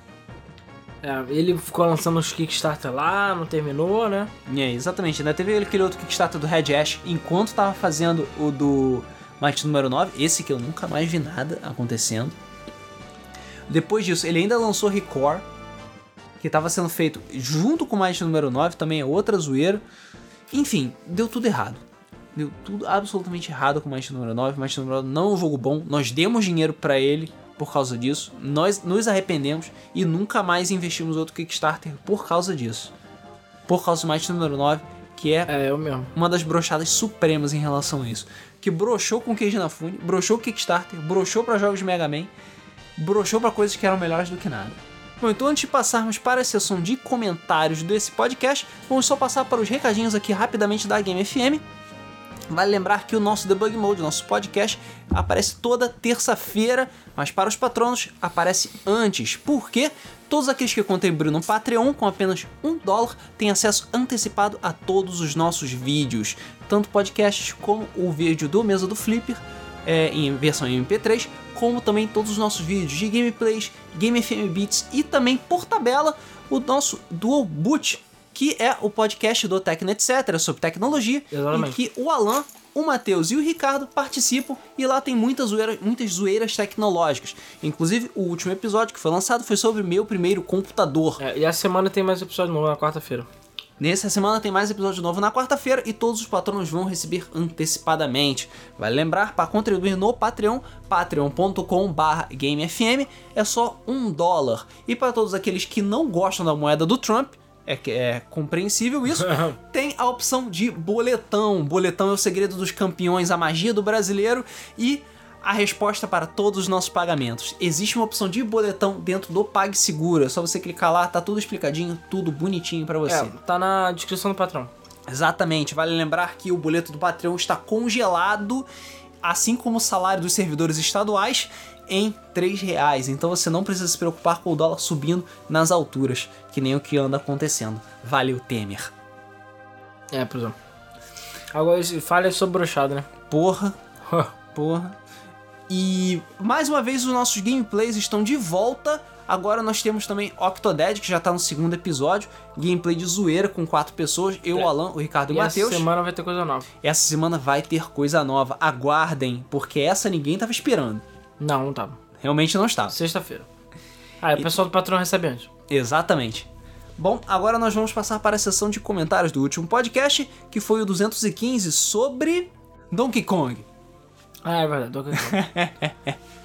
É, ele ficou lançando os Kickstarter lá, não terminou, né? É, exatamente, né? Teve aquele outro Kickstarter do Red Ash enquanto tava fazendo o do Might número 9, esse que eu nunca mais vi nada acontecendo. Depois disso, ele ainda lançou Record, que tava sendo feito junto com o Might número 9, também é outra zoeira. Enfim, deu tudo errado. Deu tudo absolutamente errado com o Might número 9. O Might número 9 não é um jogo bom. Nós demos dinheiro pra ele por causa disso. Nós nos arrependemos e nunca mais investimos outro Kickstarter por causa disso. Por causa do Might número 9, que é É, uma das brochadas supremas em relação a isso. Que brochou com Keiji Inafune, brochou Kickstarter, brochou pra jogos de Mega Man, brochou pra coisas que eram melhores do que nada. Bom, então antes de passarmos para a sessão de comentários desse podcast, vamos só passar para os recadinhos aqui rapidamente da Game FM. Vale lembrar que o nosso Debug Mode, nosso podcast, aparece toda terça-feira, mas para os patronos aparece antes. Porque todos aqueles que contribuíram no Patreon com apenas um dólar têm acesso antecipado a todos os nossos vídeos, tanto podcasts como o vídeo do Mesa do Flipper, é, em versão MP3, como também todos os nossos vídeos de gameplays, Game FM Beats e também por tabela o nosso Dual Boot, que é o podcast do Tecno Etc sobre tecnologia Exatamente. em que o Alan o Matheus e o Ricardo participam e lá tem muitas zoeiras, muitas zoeiras tecnológicas. Inclusive, o último episódio que foi lançado foi sobre meu primeiro computador. É, e a semana tem mais episódio novo na quarta-feira. Nessa semana tem mais episódio novo na quarta-feira e todos os patronos vão receber antecipadamente. Vale lembrar, para contribuir no Patreon, patreon.com.br GameFM, é só um dólar. E para todos aqueles que não gostam da moeda do Trump, é, é compreensível isso, tem a opção de boletão. Boletão é o segredo dos campeões, a magia do brasileiro e a resposta para todos os nossos pagamentos. Existe uma opção de boletão dentro do PagSeguro. É só você clicar lá, tá tudo explicadinho, tudo bonitinho para você. É, tá na descrição do patrão. Exatamente, vale lembrar que o boleto do Patreon está congelado, assim como o salário dos servidores estaduais, em 3 reais. Então você não precisa se preocupar com o dólar subindo nas alturas, que nem o que anda acontecendo. Valeu, Temer. É, exemplo. Agora, falha sobre brochado, né? Porra, porra. E mais uma vez os nossos gameplays estão de volta. Agora nós temos também Octodad, que já tá no segundo episódio. Gameplay de zoeira com quatro pessoas. Eu, É. o Alan, o Ricardo e o Matheus. essa semana vai ter coisa nova. Essa semana vai ter coisa nova. Aguardem, porque essa ninguém tava esperando. Não, não tava. Realmente não estava. Sexta-feira. Ah, e o pessoal do patrão recebe antes. Exatamente. Bom, agora nós vamos passar para a sessão de comentários do último podcast, que foi o 215 sobre Donkey Kong. Ah, é verdade. Donkey Kong.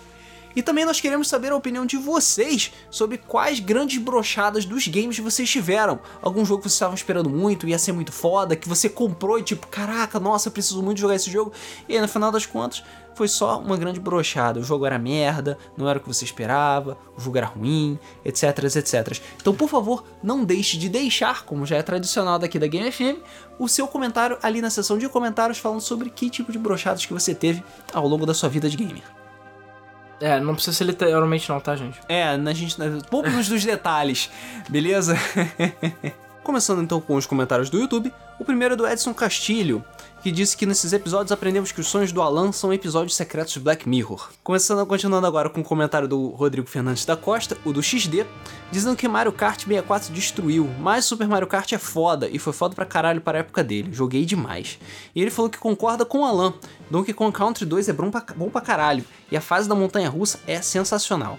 E também nós queremos saber a opinião de vocês sobre quais grandes brochadas dos games vocês tiveram. Algum jogo que vocês estavam esperando muito, ia ser muito foda, que você comprou e tipo, caraca, nossa, preciso muito jogar esse jogo. E aí, no final das contas, foi só uma grande brochada. O jogo era merda, não era o que você esperava, o jogo era ruim, etc, etc. Então, por favor, não deixe de deixar, como já é tradicional daqui da Game FM, o seu comentário ali na seção de comentários falando sobre que tipo de brochadas que você teve ao longo da sua vida de gamer. é, não precisa ser literalmente não, tá, gente? É, na gente. Poucos dos detalhes, beleza? Começando então com os comentários do YouTube, o primeiro é do Edson Castilho, que disse que nesses episódios aprendemos que os sonhos do Alan são episódios secretos de Black Mirror. Começando, continuando agora com o comentário do Rodrigo Fernandes da Costa, o do XD, dizendo que Mario Kart 64 destruiu, mas Super Mario Kart é foda e foi foda pra caralho para a época dele, joguei demais. E ele falou que concorda com o Alan, Donkey Kong Country 2 é bom pra, bom pra caralho e a fase da montanha russa é sensacional.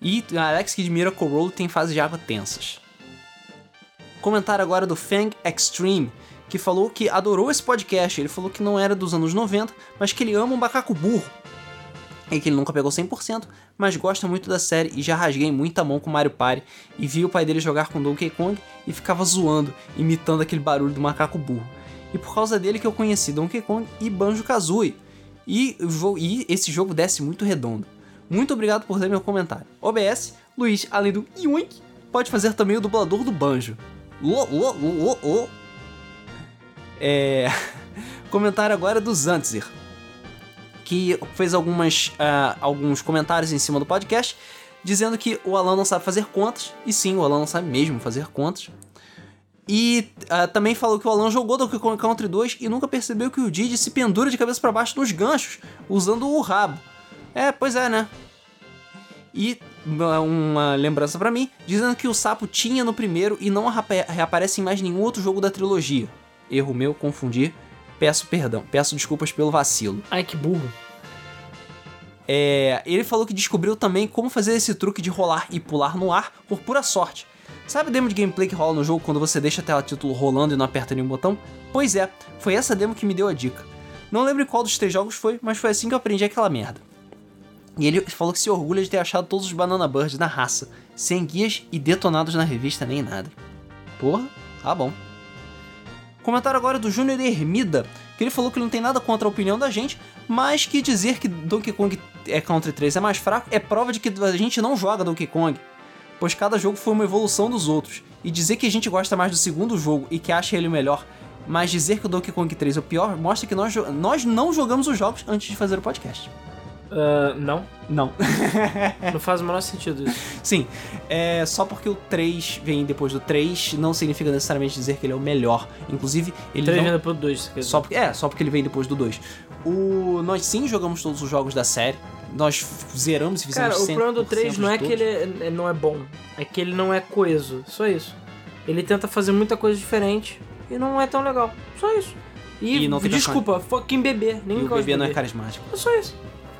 E Alex Kid Miracle Road tem fases de água tensas. Comentário agora do Fang Extreme, que falou que adorou esse podcast. Ele falou que não era dos anos 90, mas que ele ama um macaco burro. E que ele nunca pegou 100%, mas gosta muito da série e já rasguei muita mão com Mario Party e vi o pai dele jogar com Donkey Kong e ficava zoando, imitando aquele barulho do macaco burro. E por causa dele que eu conheci Donkey Kong e Banjo-Kazooie. E, e esse jogo desce muito redondo. Muito obrigado por ler meu comentário. OBS, Luiz, além do Yoink, pode fazer também o dublador do Banjo. Lo, lo, lo, lo. É... Comentário agora do Zantzer, que fez algumas, ah, alguns comentários em cima do podcast, dizendo que o Alan não sabe fazer contas, e sim, o Alan não sabe mesmo fazer contas. E ah, também falou que o Alan jogou Donkey Kong Country 2 e nunca percebeu que o Didi se pendura de cabeça para baixo nos ganchos, usando o rabo. É, pois é, né? E uma- lembrança pra mim, dizendo que o sapo tinha no primeiro e não reapa- reaparece em mais nenhum outro jogo da trilogia. Erro meu, confundi. Peço perdão, peço desculpas pelo vacilo. Ai, que burro. É, ele falou que descobriu também como fazer esse truque de rolar e pular no ar por pura sorte. Sabe a demo de gameplay que rola no jogo quando você deixa a tela título rolando e não aperta nenhum botão? Pois é, foi essa demo que me deu a dica. Não lembro qual dos três jogos foi, mas foi assim que eu aprendi aquela merda. E ele falou que se orgulha de ter achado todos os Banana Birds na raça, sem guias e detonados na revista nem nada. Porra, tá bom. Comentário agora do Júnior Hermida, que ele falou que não tem nada contra a opinião da gente, mas que dizer que Donkey Kong é Country 3 é mais fraco é prova de que a gente não joga Donkey Kong, pois cada jogo foi uma evolução dos outros. E dizer que a gente gosta mais do segundo jogo e que acha ele o melhor, mas dizer que o Donkey Kong 3 é o pior, mostra que nós, nós não jogamos os jogos antes de fazer o podcast. Ah, não. Não. Não faz o menor sentido isso. Sim, é só porque o 3 vem depois do 3 não significa necessariamente dizer que ele é o melhor. Inclusive, ele 3 não... vem depois do 2. quer dizer. Só porque, é, só porque ele vem depois do 2. O, nós sim jogamos todos os jogos da série. Nós zeramos e fizemos Cara, o problema do 100% 3 não é que ele é- não é bom, é que ele não é coeso. Só isso. Ele tenta fazer muita coisa diferente e não é tão legal. Só isso. E, E não tem desculpa, fucking bebê. Nem E o bebê não é carismático. É só isso.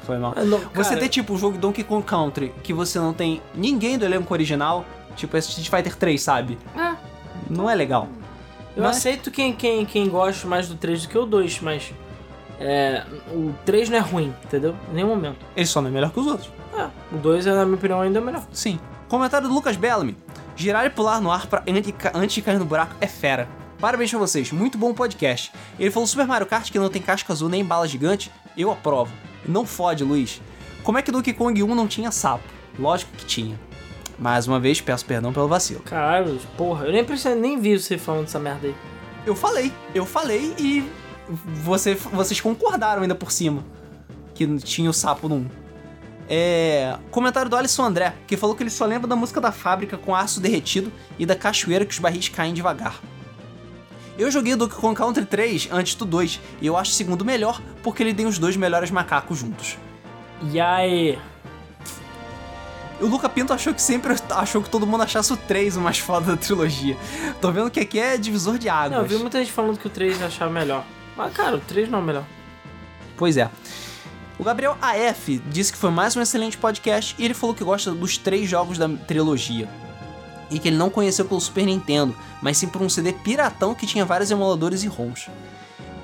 Foi mal. É, não, Você cara, ter, tipo, um jogo Donkey Kong Country que você não tem ninguém do elenco original, tipo esse Street Fighter 3, sabe? É. Não é legal. Eu Mas- aceito quem, quem, quem gosta mais do 3 do que o 2, mas. É, o 3 não é ruim, entendeu? Em nenhum momento. Ele só não é melhor que os outros. É, o 2 é, na minha opinião, ainda melhor. Sim. Comentário do Lucas Bellamy. Girar e pular no ar pra antes de cair no buraco é fera. Parabéns pra vocês, muito bom podcast. Ele falou Super Mario Kart que não tem casca azul nem bala gigante, eu aprovo. Não fode, Luiz. Como é que Donkey Kong 1 não tinha sapo? Lógico que tinha. Mais uma vez, peço perdão pelo vacilo. Caralho, porra, eu nem nem vi você falando dessa merda aí. Eu falei, eu falei e você, vocês concordaram ainda por cima que tinha o sapo no 1. É. Comentário do Alisson André, que falou que ele só lembra da música da fábrica com aço derretido e da cachoeira que os barris caem devagar. Eu joguei o Donkey Kong Country 3 antes do 2 e eu acho o segundo melhor porque ele tem os dois melhores macacos juntos. E aí? O Luca Pinto achou que sempre achou que todo mundo achasse o 3 o mais foda da trilogia. Tô vendo que aqui é divisor de águas. Não, eu vi muita gente falando que o 3 achava melhor. Mas, cara, o 3 não é o melhor. Pois é. O Gabriel AF disse que foi mais um excelente podcast e ele falou que gosta dos três jogos da trilogia. E que ele não conheceu pelo Super Nintendo, mas sim por um CD piratão que tinha vários emuladores e ROMs.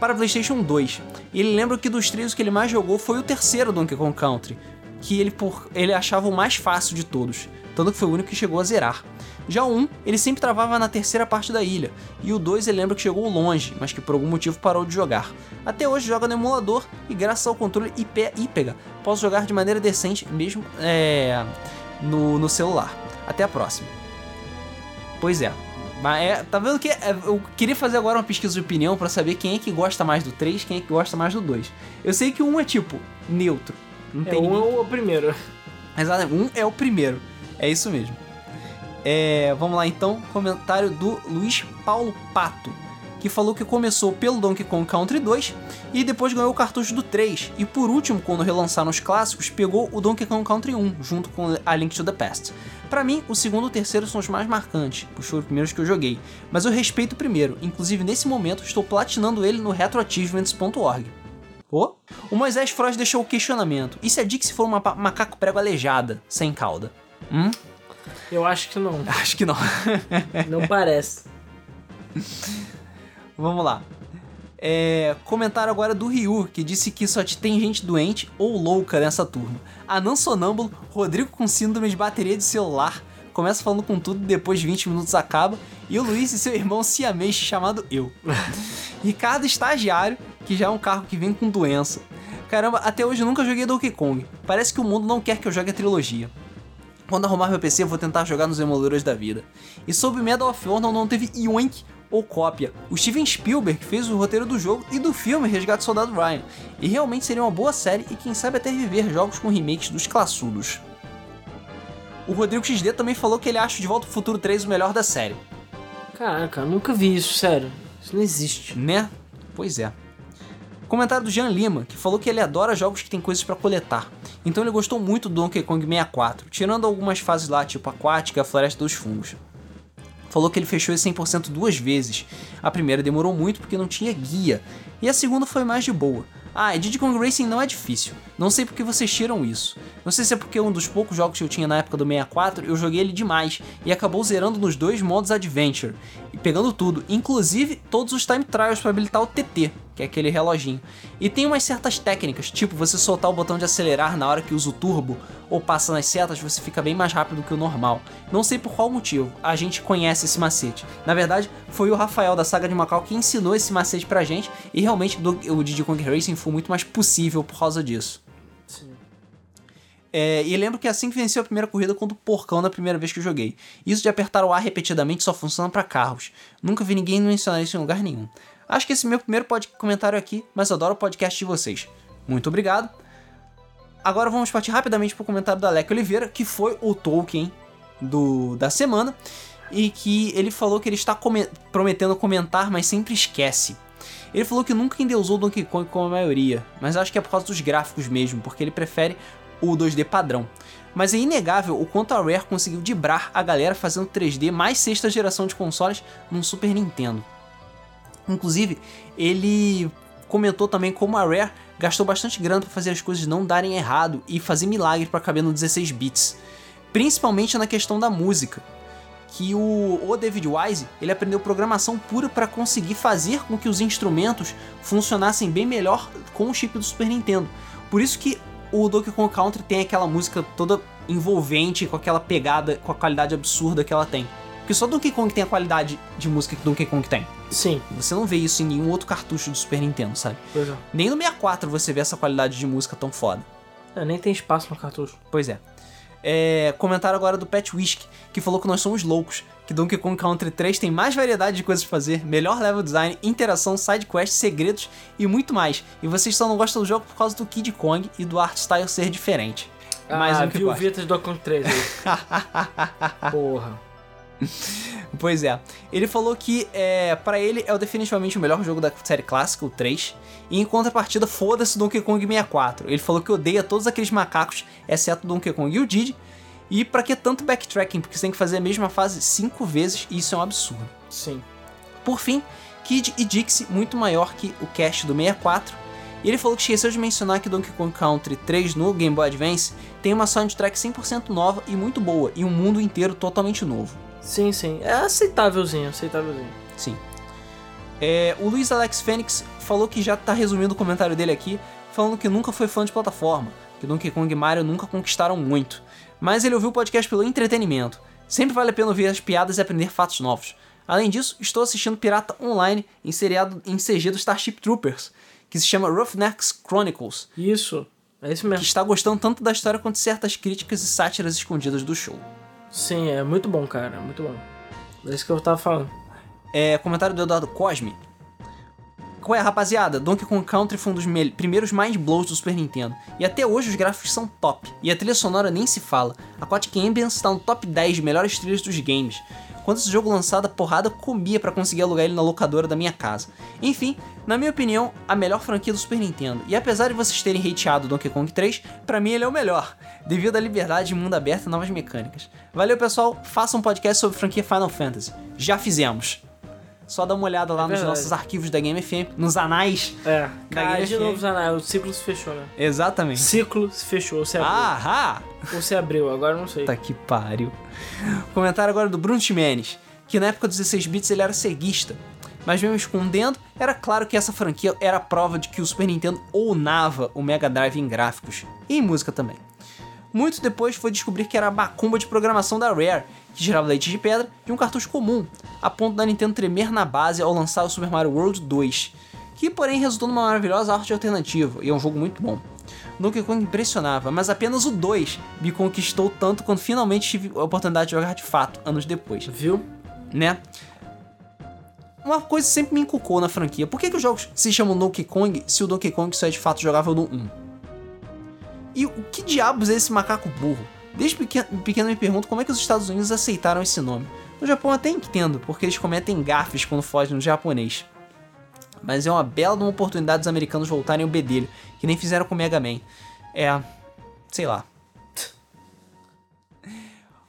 Para PlayStation 2. E ele lembra que dos três o que ele mais jogou foi o terceiro Donkey Kong Country, que ele, por, ele achava o mais fácil de todos, tanto que foi o único que chegou a zerar. Já o 1, ele sempre travava na terceira parte da ilha, e o 2 ele lembra que chegou longe, mas que por algum motivo parou de jogar. Até hoje joga no emulador e graças ao controle IP IPEGA posso jogar de maneira decente mesmo é, no, no celular. Até a próxima. Pois é. Mas é, tá vendo que é, eu queria fazer agora uma pesquisa de opinião pra saber quem é que gosta mais do 3, quem é que gosta mais do 2. Eu sei que 1 é tipo neutro. Não É, tem um ninguém- é o primeiro. Exatamente, um é o primeiro. É isso mesmo. É, vamos lá então, comentário do Luiz Paulo Pato, que falou que começou pelo Donkey Kong Country 2 e depois ganhou o cartucho do 3. E por último, quando relançaram os clássicos, pegou o Donkey Kong Country 1, junto com a Link to the Past. Pra mim, o segundo e o terceiro são os mais marcantes, os primeiros que eu joguei. Mas eu respeito o primeiro, inclusive nesse momento estou platinando ele no retroachievements.org. Ô? O Moisés Frost deixou o questionamento. E se a Dixie for uma macaco prego aleijada, sem cauda? Hum? Eu acho que não. Acho que não. Não parece. Vamos lá. É, comentário agora do Ryu, que disse que só tem gente doente ou louca nessa turma. Anã sonâmbulo, Rodrigo com síndrome de bateria de celular, começa falando com tudo, depois de 20 minutos acaba, e o Luiz e seu irmão siamês chamado eu. Ricardo estagiário, que já é um carro que vem com doença. Caramba, até hoje eu nunca joguei Donkey Kong. Parece que o mundo não quer que eu jogue a trilogia. Quando arrumar meu PC, eu vou tentar jogar nos emuladores da vida. E sobre Medal of Honor não teve Yoink ou cópia. O Steven Spielberg fez o roteiro do jogo e do filme Resgate do Soldado Ryan. E realmente seria uma boa série e quem sabe até reviver jogos com remakes dos classudos. O Rodrigo XD também falou que ele acha De Volta ao Futuro 3 o melhor da série. Caraca, eu nunca vi isso, sério. Isso não existe. Né? Pois é. Comentário do Jean Lima, que falou que ele adora jogos que tem coisas pra coletar. Então ele gostou muito do Donkey Kong 64, tirando algumas fases lá, tipo Aquática e a Floresta dos Fungos. Falou que ele fechou esse 100% duas vezes. A primeira demorou muito porque não tinha guia, e a segunda foi mais de boa. Ah, Diddy Kong Racing não é difícil. Não sei porque vocês tiram isso. Não sei se é porque um dos poucos jogos que eu tinha na época do 64, eu joguei ele demais e acabou zerando nos dois modos Adventure e pegando tudo, inclusive todos os time trials para habilitar o TT, que é aquele reloginho. E tem umas certas técnicas, tipo você soltar o botão de acelerar na hora que usa o turbo ou passa nas setas, você fica bem mais rápido que o normal. Não sei por qual motivo, a gente conhece esse macete. Na verdade, foi o Rafael da Saga de Macau que ensinou esse macete pra gente e realmente o Diddy Kong Racing foi muito mais possível por causa disso. Sim. É, e lembro que assim que venci a primeira corrida contra o porcão na primeira vez que eu joguei. Isso de apertar o ar repetidamente só funciona pra carros. Nunca vi ninguém mencionar isso em lugar nenhum. Acho que esse é meu primeiro comentário aqui, mas adoro o podcast de vocês. Muito obrigado. Agora vamos partir rapidamente pro comentário do Alec Oliveira, que foi o Tolkien do, da semana, e que ele falou que ele está come- prometendo comentar, mas sempre esquece. Ele falou que nunca endeusou Donkey Kong como a maioria, mas acho que é por causa dos gráficos mesmo, porque ele prefere o 2D padrão. Mas é inegável o quanto a Rare conseguiu dibrar a galera fazendo 3D mais sexta geração de consoles num Super Nintendo. Inclusive, ele comentou também como a Rare gastou bastante grana para fazer as coisas não darem errado e fazer milagres para caber no 16 bits, principalmente na questão da música. Que o, o David Wise ele aprendeu programação pura para conseguir fazer com que os instrumentos funcionassem bem melhor com o chip do Super Nintendo. Por isso que o Donkey Kong Country tem aquela música toda envolvente, com aquela pegada, com a qualidade absurda que ela tem. Porque só Donkey Kong tem a qualidade de música que Donkey Kong tem. Sim. Você não vê isso em nenhum outro cartucho do Super Nintendo, sabe? Pois é. Nem no 64 você vê essa qualidade de música tão foda. É, nem tem espaço no cartucho. Pois é. É comentário agora do Pat Whisk, que falou que nós somos loucos, que Donkey Kong Country 3 tem mais variedade de coisas pra fazer, melhor level design, interação, side quest, segredos e muito mais. E vocês só não gostam do jogo por causa do Kid Kong e do art style ser diferente. Mais ah, um que viu o. Vitas do Donkey Kong 3 aí. Porra. Pois é. Ele falou que é, para ele é definitivamente o melhor jogo da série clássica, o 3. E em contrapartida, foda-se Donkey Kong 64. Ele falou que odeia todos aqueles macacos, exceto Donkey Kong e o Diddy. E pra que tanto backtracking? Porque você tem que fazer a mesma fase cinco vezes e isso é um absurdo. Sim. Por fim, Kid e Dixie, muito maior que o cast do 64. E ele falou que esqueceu de mencionar que Donkey Kong Country 3 no Game Boy Advance tem uma soundtrack 100% nova e muito boa, e um mundo inteiro totalmente novo. Sim, sim. É aceitávelzinho, aceitávelzinho. Sim. É, o Luiz Alex Fênix falou que já tá resumindo o comentário dele aqui, falando que nunca foi fã de plataforma, que Donkey Kong e Mario nunca conquistaram muito. Mas ele ouviu o podcast pelo entretenimento. Sempre vale a pena ouvir as piadas e aprender fatos novos. Além disso, estou assistindo Pirata Online em seriado em CG do Starship Troopers, que se chama Roughnecks Chronicles, Isso. É isso que mesmo. está gostando tanto da história quanto de certas críticas e sátiras escondidas do show. Sim, é muito bom, cara. Muito bom. É isso que eu tava falando. É, comentário do Eduardo Cosme. Qual é, rapaziada? Donkey Kong Country foi um dos primeiros mind blows do Super Nintendo. E até hoje os gráficos são top. E a trilha sonora nem se fala. Aquatic Ambience está no top 10 de melhores trilhas dos games. Quando esse jogo lançado, a porrada comia pra conseguir alugar ele na locadora da minha casa. Enfim, na minha opinião, a melhor franquia do Super Nintendo. E apesar de vocês terem hateado Donkey Kong 3, pra mim ele é o melhor, devido à liberdade, mundo aberto e novas mecânicas. Valeu, pessoal. Faça um podcast sobre franquia Final Fantasy. Já fizemos. Só dá uma olhada lá nos verdade. nossos arquivos da Game FM, nos anais. É. Da Cara, Game de FM. novo, Zanai, o ciclo se fechou, né? Exatamente. Ciclo se fechou. Ou se abriu. Ahá! Ou se abriu, agora não sei. Puta que pariu. Comentário agora do Bruno Ximenes, que na época dos 16 bits ele era ceguista. Mas mesmo escondendo, era claro que essa franquia era a prova de que o Super Nintendo ounava o Mega Drive em gráficos e em música também. Muito depois foi descobrir que era a macumba de programação da Rare, que gerava leite de pedra de um cartucho comum, a ponto da Nintendo tremer na base ao lançar o Super Mario World 2, que porém resultou numa maravilhosa arte alternativa e é um jogo muito bom. Donkey Kong impressionava, mas apenas o 2 me conquistou tanto quando finalmente tive a oportunidade de jogar de fato, anos depois, Viu? né? Uma coisa sempre me inculcou na franquia, por que, que os jogos se chamam Donkey Kong se o Donkey Kong só é de fato jogável no 1? E o que diabos é esse macaco burro? Desde pequeno, pequeno me pergunto como é que os Estados Unidos aceitaram esse nome. No Japão até entendo, porque eles cometem gafes quando fogem no japonês. Mas é uma bela uma oportunidade dos americanos voltarem ao bedelho, que nem fizeram com o Mega Man. É. sei lá.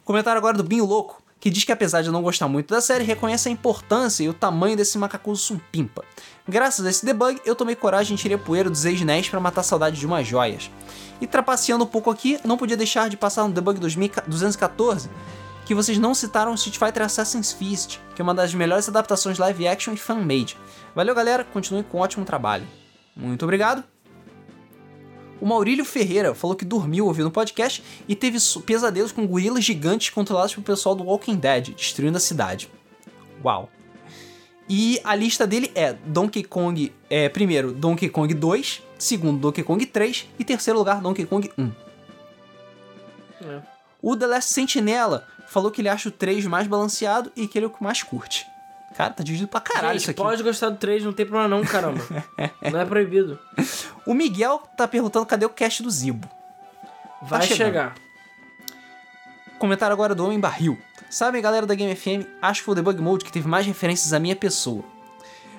Comentário agora do Binho Louco, que diz que apesar de não gostar muito da série, reconhece a importância e o tamanho desse macacudo sumpimpa. Graças a esse debug, eu tomei coragem e tirei poeira dos ex-NES para matar saudade de umas joias. E trapaceando um pouco aqui, não podia deixar de passar no debug 2214, que vocês não citaram Street Fighter Assassin's Fist, que é uma das melhores adaptações live action e fan-made. Valeu galera, continue com um ótimo trabalho. Muito obrigado. O Maurílio Ferreira falou que dormiu ouvindo o podcast e teve pesadelos com gorilas gigantes controlados pelo pessoal do Walking Dead, destruindo a cidade. Uau. E a lista dele é Donkey Kong, é, primeiro Donkey Kong 2, segundo Donkey Kong 3 e terceiro lugar Donkey Kong 1. É. O The Last Sentinela falou que ele acha o 3 mais balanceado e que ele é o que mais curte. Cara, tá dividido pra caralho Gente, isso aqui. pode gostar do 3, não tem problema não, caramba. não é proibido. O Miguel tá perguntando cadê o cast do Zibo. Vai chegando. chegar. Comentário agora do Homem Barril. Sabem, galera da Game FM, acho que foi o Debug Mode que teve mais referências à minha pessoa.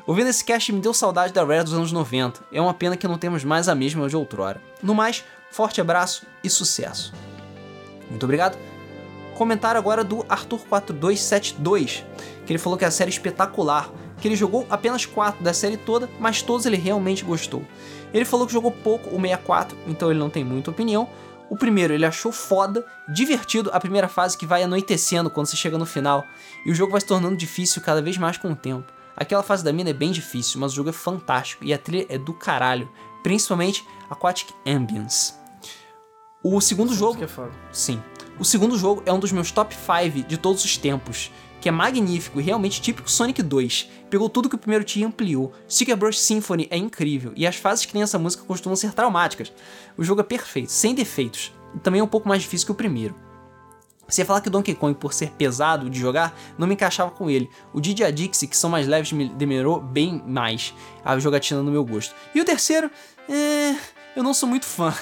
Ouvindo esse cast me deu saudade da Rare dos anos 90. É uma pena que não temos mais a mesma de outrora. No mais, forte abraço e sucesso. Muito obrigado. Comentário agora do Arthur4272, que ele falou que a série é espetacular, que ele jogou apenas 4 da série toda, mas todos ele realmente gostou. Ele falou que jogou pouco o 64, então ele não tem muita opinião. O primeiro ele achou foda, divertido a primeira fase que vai anoitecendo quando você chega no final, e o jogo vai se tornando difícil cada vez mais com o tempo. Aquela fase da mina é bem difícil, mas o jogo é fantástico e a trilha é do caralho, principalmente Aquatic Ambience. O segundo jogo. É foda. Sim. O segundo jogo é um dos meus top 5 de todos os tempos, que é magnífico e realmente típico Sonic 2. Pegou tudo que o primeiro tinha e ampliou. Super Brush Symphony é incrível e as fases que tem essa música costumam ser traumáticas. O jogo é perfeito, sem defeitos. E também é um pouco mais difícil que o primeiro. Se falar que o Donkey Kong, por ser pesado de jogar, não me encaixava com ele. O Didi Dixie, que são mais leves, me demorou bem mais a jogatina no meu gosto. E o terceiro, é... eu não sou muito fã.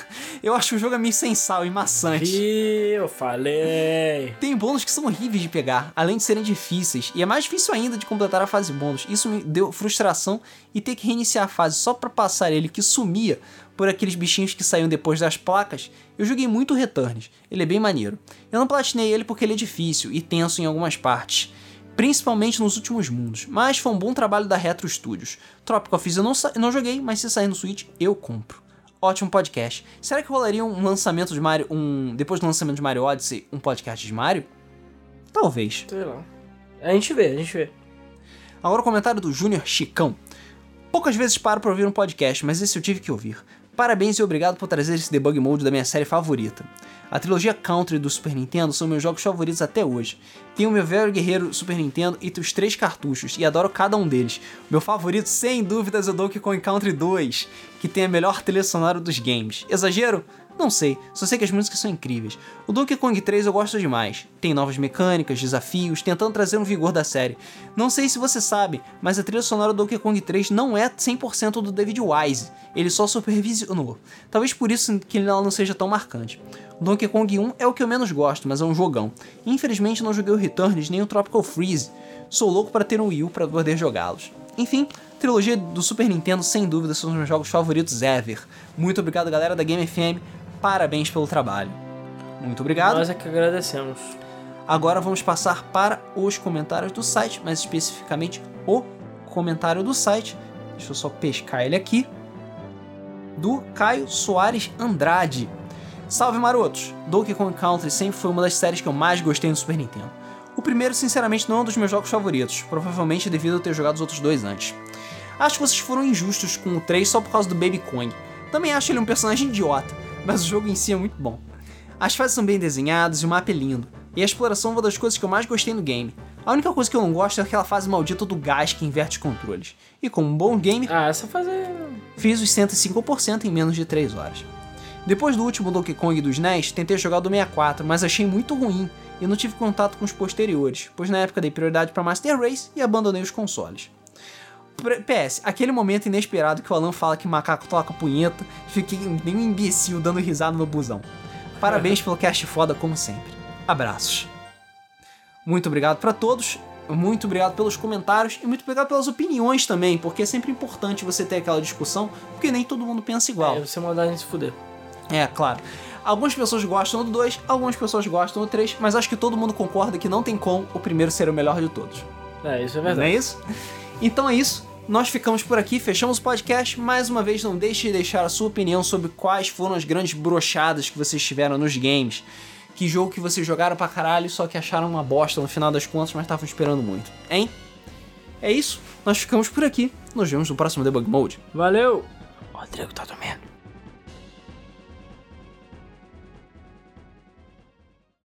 Eu acho o jogo meio sem sal e maçante. Ih, eu falei. Tem bônus que são horríveis de pegar, além de serem difíceis, e é mais difícil ainda de completar a fase bônus. Isso me deu frustração e ter que reiniciar a fase só pra passar ele, que sumia por aqueles bichinhos que saíam depois das placas. Eu joguei muito Returns, ele é bem maneiro. Eu não platinei ele porque ele é difícil e tenso em algumas partes. Principalmente nos últimos mundos, mas foi um bom trabalho da Retro Studios. Tropical Freeze eu não, não joguei, mas se sair no Switch, eu compro. Ótimo podcast. Será que rolaria um lançamento de Mario, um depois do lançamento de Mario Odyssey, um podcast de Mario? Talvez. Sei lá. A gente vê, a gente vê. Agora o comentário do Júnior Chicão. Poucas vezes paro pra ouvir um podcast, mas esse eu tive que ouvir. Parabéns e obrigado por trazer esse debug mode da minha série favorita. A trilogia Country do Super Nintendo são meus jogos favoritos até hoje. Tenho o meu velho guerreiro Super Nintendo e os três cartuchos, e adoro cada um deles. Meu favorito, sem dúvidas, é o Donkey Kong Country 2, que tem a melhor trilha sonora dos games. Exagero? Não sei, só sei que as músicas são incríveis. O Donkey Kong 3 eu gosto demais. Tem novas mecânicas, desafios, tentando trazer um vigor da série. Não sei se você sabe, mas a trilha sonora do Donkey Kong 3 não é 100% do David Wise. Ele só supervisionou. Talvez por isso que ela não seja tão marcante. Donkey Kong 1 é o que eu menos gosto, mas é um jogão. Infelizmente não joguei o Returns nem o Tropical Freeze. Sou louco para ter um Wii U para poder jogá-los. Enfim, a trilogia do Super Nintendo sem dúvida são os meus jogos favoritos ever. Muito obrigado galera da Game FM, parabéns pelo trabalho. Muito obrigado. Nós é que agradecemos. Agora vamos passar para os comentários do site, mais especificamente o comentário do site. Deixa eu só pescar ele aqui. Do Caio Soares Andrade. Salve marotos! Donkey Kong Country sempre foi uma das séries que eu mais gostei no Super Nintendo. O primeiro, sinceramente, não é um dos meus jogos favoritos, provavelmente devido a eu ter jogado os outros dois antes. Acho que vocês foram injustos com o 3 só por causa do Baby Kong. Também acho ele um personagem idiota, mas o jogo em si é muito bom. As fases são bem desenhadas e o mapa é lindo, e a exploração é uma das coisas que eu mais gostei no game. A única coisa que eu não gosto é aquela fase maldita do gás que inverte os controles. E como um bom gamer, Ah, essa fase é... fiz os 105% em menos de 3 horas. Depois do último Donkey Kong dos NES, tentei jogar o do 64, mas achei muito ruim e não tive contato com os posteriores, pois na época dei prioridade para Master Race e abandonei os consoles. PS, aquele momento inesperado que o Alan fala que macaco toca punheta, fiquei nem um imbecil dando risada no busão. Parabéns pelo cast foda como sempre. Abraços. Muito obrigado para todos. Muito obrigado pelos comentários e muito obrigado pelas opiniões também, porque é sempre importante você ter aquela discussão, porque nem todo mundo pensa igual. É, você mandar a gente se fuder. É, claro. Algumas pessoas gostam do 2, algumas pessoas gostam do 3, mas acho que todo mundo concorda que não tem como o primeiro ser o melhor de todos. É, isso é Não é verdade. isso? Então é isso. Nós ficamos por aqui, fechamos o podcast. Mais uma vez, não deixe de deixar a sua opinião sobre quais foram as grandes brochadas que vocês tiveram nos games. Que jogo que vocês jogaram pra caralho, só que acharam uma bosta no final das contas, mas estavam esperando muito. Hein? É isso. Nós ficamos por aqui. Nos vemos no próximo Debug Mode. Valeu! O Rodrigo tá dormindo.